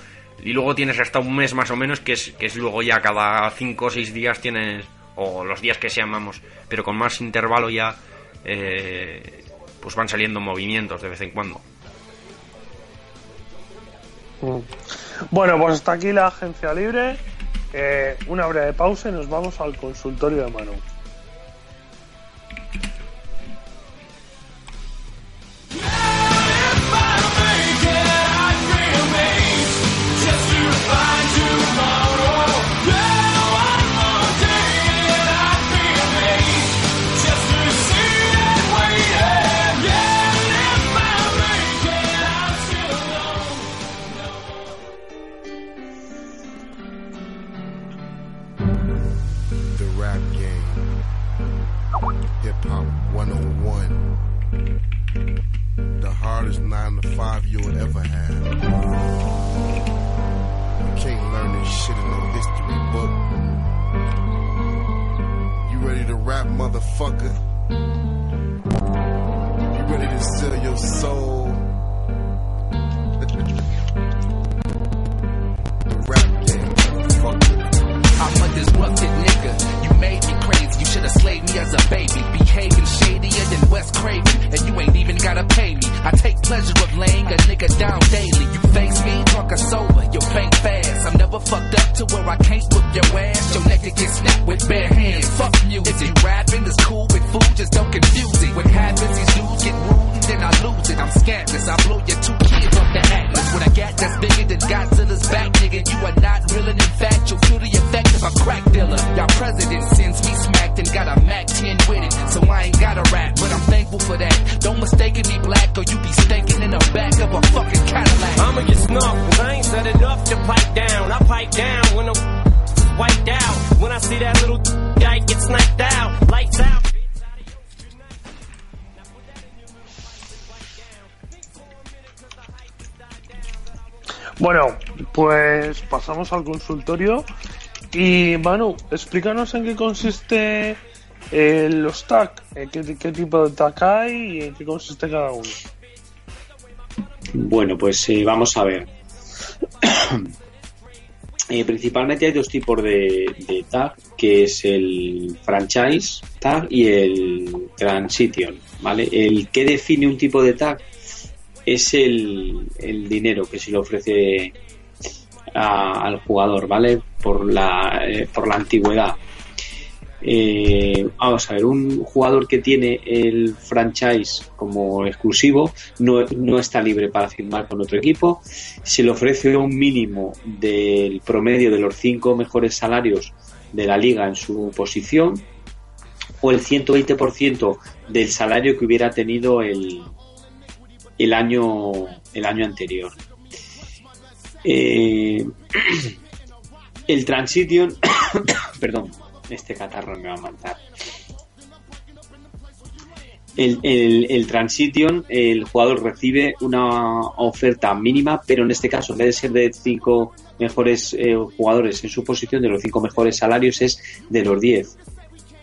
y luego tienes hasta un mes más o menos, que es, que es luego ya cada cinco o seis días tienes, o los días que sean, vamos, pero con más intervalo ya, eh, pues van saliendo movimientos de vez en cuando. Mm. Bueno, pues hasta aquí la agencia libre. Eh, una breve pausa y nos vamos al consultorio de Manu. Hardest 9 to 5 you'll ever have. You can't learn this shit in no history book. You ready to rap, motherfucker? You ready to sell your soul? (laughs) the rap game, motherfucker. I'm a disrupted nigga. You made me crazy. You should have slayed me as a baby. Behaving shadier than Wes Craven. And you ain't even gotta pay me. I take pleasure of laying a nigga down daily. You face me, drunk or sober. You faint fast. I'm never fucked up to where I can't whip your ass. Your neck get snapped with bare hands. Fuck music. If you rapping, it's cool with food. Just don't confuse it. What happens, these dudes get rude and then I lose it. I'm scantless. I blow your two kids off the atlas. With a gat that's bigger than Godzilla's back, nigga. You are not real in fact, you'll feel the effect of a crack dealer. Y'all president sends me smacked and got a Mac 10 with it. So I ain't gotta rap, but I'm thankful for that. Don't mistake me black or you be stinking in the back of a fucking Cadillac. I'ma get snuffed, I ain't said enough to pipe down. I pipe down when the (laughs) wiped out. When I see that little (laughs) guy get sniped out, lights out. Bueno, pues pasamos al consultorio. Y Manu, explícanos en qué consiste eh, los tag, eh, qué, tipo de tag hay y en qué consiste cada uno. Bueno, pues eh, vamos a ver. (coughs) Eh, principalmente hay dos tipos de, de tag, que es el franchise tag y el transition, ¿vale? El que define un tipo de tag es el, el dinero que se le ofrece a- al jugador, ¿vale? Por la, eh, por la antigüedad. Eh, vamos a ver, un jugador que tiene el franchise como exclusivo no, no está libre para firmar con otro equipo. Se le ofrece un mínimo del promedio de los cinco mejores salarios de la liga en su posición o el 120% del salario que hubiera tenido el, el año el año anterior. Eh, el Transition, (coughs) perdón, este catarro me va a matar. El, el, el Transition, el jugador recibe una oferta mínima, pero en este caso, en vez de ser de cinco mejores eh, jugadores en su posición, de los cinco mejores salarios, es de los 10.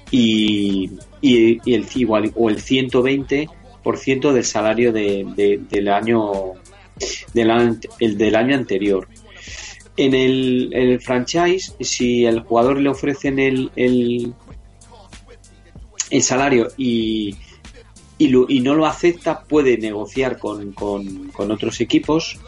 Y, y, y el igual, o el 120% del salario de- del año del, el del año anterior. En el, el franchise, si el jugador le ofrecen el, el, el salario y, y, lo- y no lo acepta, puede negociar con, con- con otros equipos,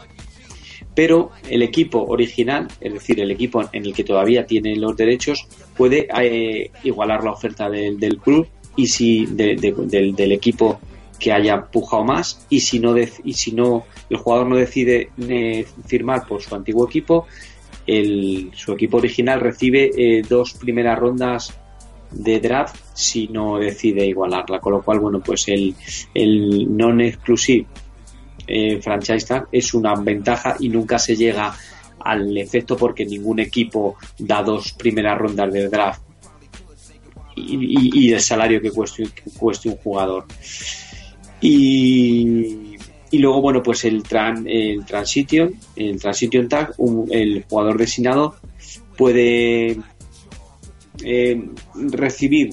pero el equipo original, es decir, el equipo en el que todavía tiene los derechos, puede eh, igualar la oferta del, del club y si de- de- del, del equipo que haya pujado más y si no y si no el jugador no decide eh, firmar por su antiguo equipo el, su equipo original recibe eh, dos primeras rondas de draft si no decide igualarla con lo cual bueno pues el, el non exclusive eh, franchise es una ventaja y nunca se llega al efecto porque ningún equipo da dos primeras rondas de draft y, y- y el salario que cueste, que cueste un jugador. Y, y luego, bueno, pues el, tran, el transition, el transition tag, un- el jugador designado puede eh, recibir,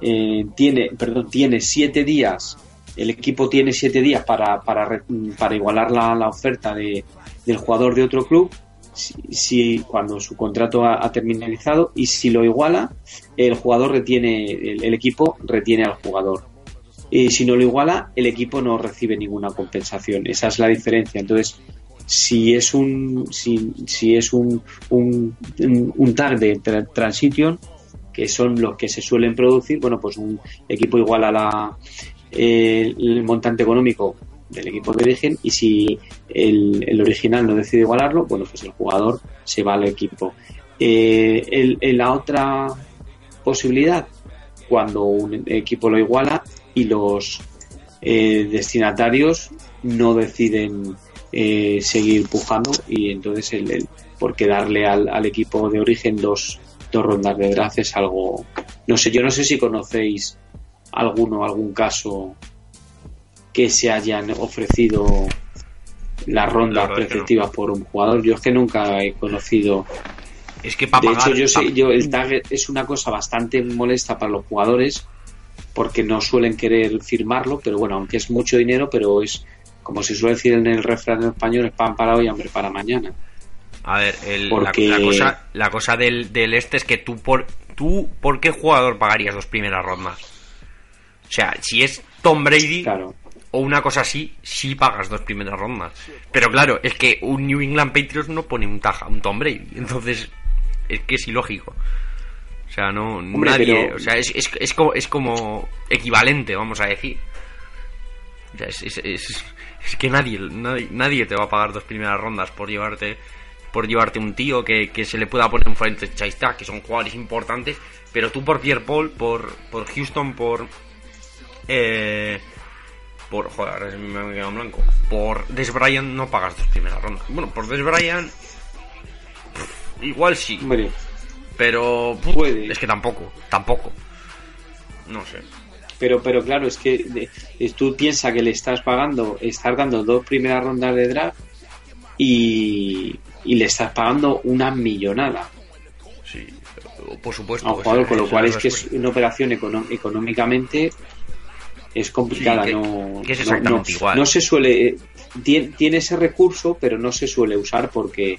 eh, tiene, perdón, tiene siete días, el equipo tiene siete días para, para, para igualar la, la oferta de, del jugador de otro club si, si- cuando su contrato ha, ha terminalizado y si lo iguala el jugador retiene el equipo retiene al jugador y si no lo iguala el equipo no recibe ninguna compensación esa es la diferencia entonces si es un si, si es un un, un- tag transition que son los que se suelen producir bueno pues un equipo iguala la el, el montante económico del equipo de origen y si el, el original no decide igualarlo, bueno, pues el jugador se va al equipo. Eh, el- el- la otra posibilidad, cuando un equipo lo iguala y los eh, destinatarios no deciden eh, seguir pujando y entonces el, el- porque darle al, al equipo de origen dos, dos rondas de draft es algo no sé yo no sé si conocéis alguno algún caso que se hayan ofrecido las rondas no. preceptivas por un jugador yo es que nunca he conocido Es que para de pagar. hecho, yo sé, yo, el tag es una cosa bastante molesta para los jugadores porque no suelen querer firmarlo, pero bueno, aunque es mucho dinero, pero es como se suele decir en el refrán en español, es pan para hoy, hambre para mañana. A ver, el- Porque- la, la cosa, la cosa del, del este es que tú por, tú, ¿por qué jugador pagarías dos primeras rondas? O sea, si es Tom Brady Claro. o una cosa así, sí pagas dos primeras rondas. Pero claro, es que un New England Patriots no pone un taja, un Tom Brady. Entonces, es que es ilógico. O sea, no, Hombre, nadie, pero- o sea, es, es, es como, es como equivalente, vamos a decir. O sea, es, es, es- es que nadie, nadie, nadie te va a pagar dos primeras rondas por llevarte por llevarte un tío que, que se le pueda poner un franchise tag, que son jugadores importantes, pero tú por Pierre Paul, por, por Houston, por eh, por joder, ahora me quedado en blanco, por Des Bryant no pagas dos primeras rondas. Bueno, por Des Bryant igual sí, Hombre, pero Puede. es que tampoco, tampoco. No sé. pero, pero claro, es que tú piensas que le estás pagando, estás dando dos primeras rondas de draft y, y le estás pagando una millonada Sí, por supuesto. a un esa- jugador, con lo cual es que es una operación econo- económicamente es complicada, Sí, que- no, que es exactamente no- igual. no se suele, eh, tiene, tiene ese recurso, pero no se suele usar porque,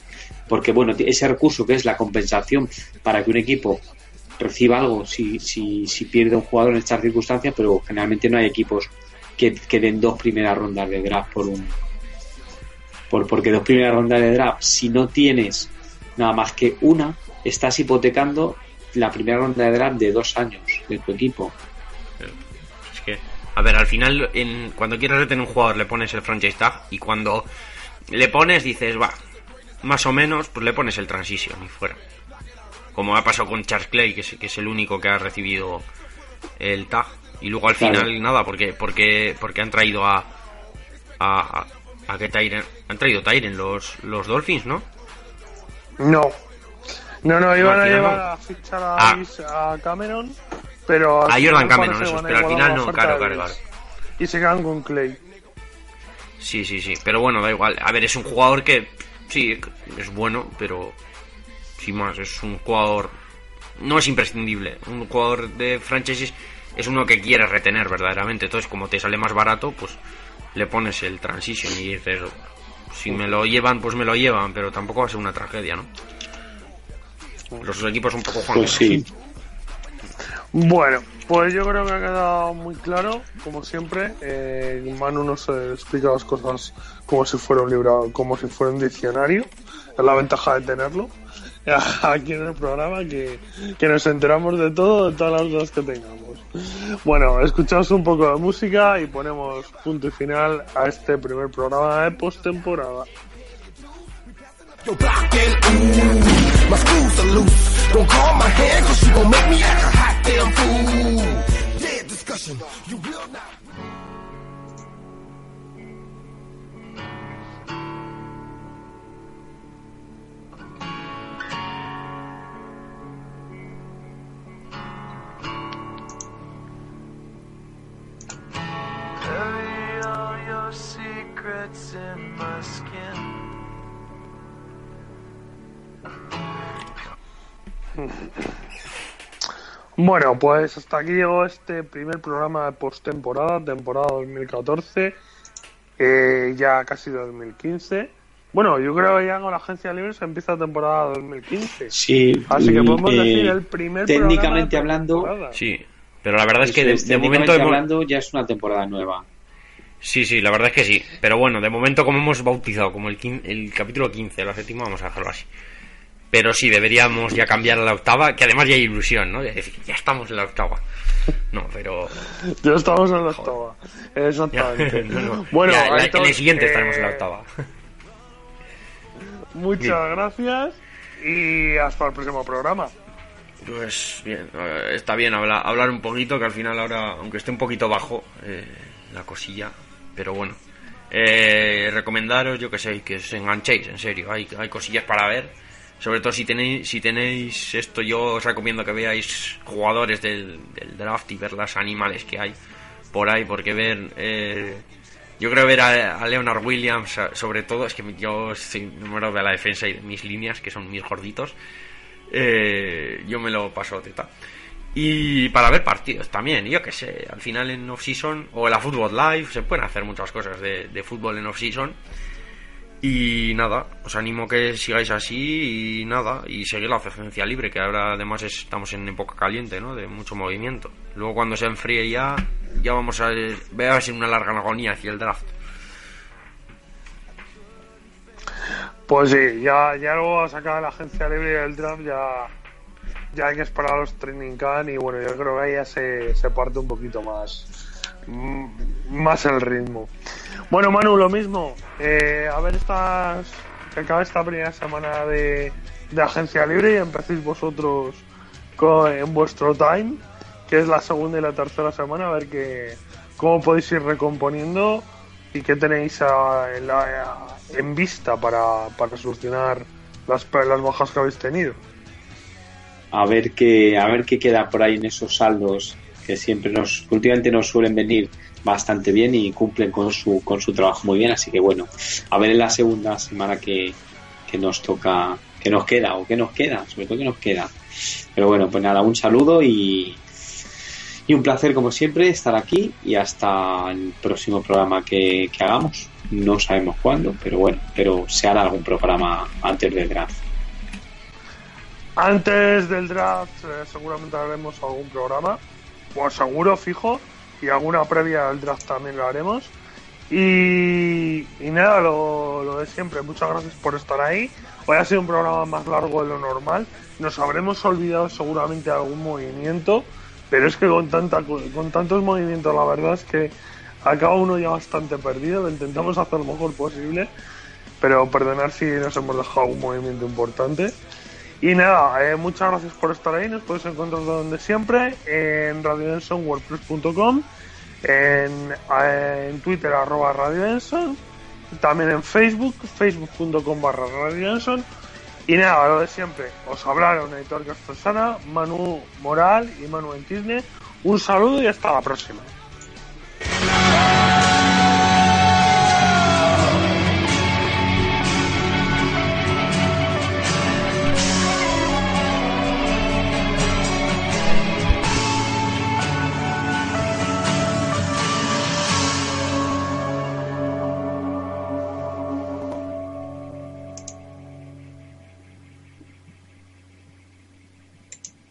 porque bueno, ese recurso que es la compensación para que un equipo reciba algo si, si, si pierde un jugador en estas circunstancias, pero generalmente no hay equipos que, que den dos primeras rondas de draft por un por, porque dos primeras rondas de draft, si no tienes nada más que una, estás hipotecando la primera ronda de draft de dos años de tu equipo. Es que, a ver, al final, en, cuando quieres retener un jugador, le pones el franchise tag y cuando le pones, dices, va, más o menos, pues le pones el transition y fuera. Como ha pasado con Charles Clay, que es, que es el único que ha recibido el tag. Y luego al Claro. final, nada, porque, porque, porque han traído a. a, a, a que Tyren. Han traído Tyren los, los Dolphins, ¿no? No. No, no, iban a llevar no. a fichar a, Ah. A Cameron, pero... A Jordan Cameron, a pero al final no, claro, claro, claro. Y se quedan con Clay. Sí, sí, sí. Pero bueno, da igual. A ver, es un jugador que. Sí, es bueno, pero. Sin más, es un jugador. No es imprescindible. Un jugador de franchises es uno que quieres retener verdaderamente. Entonces, como te sale más barato, pues le pones el transition y dices. Si me lo llevan, pues me lo llevan, pero tampoco va a ser una tragedia, ¿no? Los equipos un poco juegan. Pues sí. Bueno, pues yo creo que ha quedado muy claro, como siempre. Eh, Manu nos explica las cosas como si fuera un libro, como si fuera un diccionario. Es la ventaja de tenerlo. (laughs) aquí en el programa que, que nos enteramos de todo, de todas las dudas que tengamos. Bueno, escuchamos un poco de música y ponemos punto y final a este primer programa de postemporada. Yo blocking, ooh, my screws are loose. Don't call my hand, cause you gon' make me act a hot damn fool. Dead discussion, you will not. Bury all your secrets in my skin. Bueno, pues hasta aquí llegó este primer programa de postemporada, temporada 2014, eh, ya casi 2015. Bueno, yo creo que ya con la agencia libre se empieza la temporada 2015. Sí, Así que podemos eh, decir el primer técnicamente programa de hablando. Sí, pero la verdad es que de, es, de momento técnicamente hemos- hablando ya es una temporada nueva. Sí, sí, la verdad es que sí. Pero bueno, de momento como hemos bautizado como el, quin- el capítulo 15, la séptima, vamos a dejarlo así. Pero sí, deberíamos ya cambiar a la octava, que además ya hay ilusión, ¿no? De decir, ya estamos en la octava. No, pero... Ya estamos en la octava. Exactamente. (laughs) No, no. Bueno, Ya, la- en el siguiente eh, estaremos en la octava. (laughs) Muchas Bien. gracias y hasta el próximo programa. Pues bien, eh, está bien habla- hablar un poquito, que al final ahora, aunque esté un poquito bajo eh, la cosilla, pero bueno. Eh, recomendaros, yo que sé, que os enganchéis, en serio, hay, hay cosillas para ver. Sobre todo si tenéis, si tenéis esto, yo os recomiendo que veáis jugadores del, draft y ver las animales que hay por ahí, porque ver... eh, yo creo ver a, Leonard Williams, sobre todo, es que yo soy número de la defensa y de mis líneas, que son mis gorditos. Eh, yo me lo paso teta. Y para ver partidos también, yo que sé, al final en off-season o en la Football Live se pueden hacer muchas cosas de, de fútbol en off-season. Y nada, os animo que sigáis así y nada, y seguir la agencia libre, que ahora además es- estamos en época caliente, ¿no? De mucho movimiento. Luego cuando se enfríe ya, ya vamos a ver, a ser una larga agonía hacia el draft. Pues sí, ya, ya luego a sacar la agencia libre del draft ya, ya hay que esperar a los training camp y bueno, yo creo que ahí ya se, se parte un poquito más, más el ritmo. Bueno, Manu, lo mismo. Eh, a ver estas que acaba esta primera semana de, agencia libre y empecéis vosotros en vuestro time, que es la segunda y la tercera semana, a ver que, cómo podéis ir recomponiendo y qué tenéis en, en vista para, para solucionar las, las bajas que habéis tenido. A ver qué, a ver qué queda por ahí en esos saldos que siempre nos, últimamente nos suelen venir bastante bien y cumplen con su, con su trabajo muy bien. Así que bueno, a ver en la segunda semana que, que nos toca, que nos queda o que nos queda, sobre todo que nos queda. Pero bueno, pues nada, un saludo y, y un placer como siempre estar aquí y hasta el próximo programa que, que hagamos. No sabemos cuándo, pero bueno, pero se hará algún programa antes del draft. Antes del draft eh, seguramente haremos algún programa, pues seguro, fijo, y alguna previa al draft también lo haremos. Y, nada, lo, de siempre, muchas gracias por estar ahí. Hoy ha sido un programa más largo de lo normal. Nos habremos olvidado seguramente algún movimiento, pero es que con, tanta, con tantos movimientos la verdad es que acaba uno ya bastante perdido. Lo intentamos hacer lo mejor posible, pero perdonar si nos hemos dejado algún movimiento importante. Y nada, eh, muchas gracias por estar ahí. Nos podéis encontrar donde siempre, en radiodensonwordpress.com, en, eh, en Twitter, arroba Radio Denson, también en Facebook, facebook.com barra Radio Denson. Y nada, lo de siempre, os hablaron Editor Castellana, Manu Moral y Manu Entisne. Un saludo y hasta la próxima.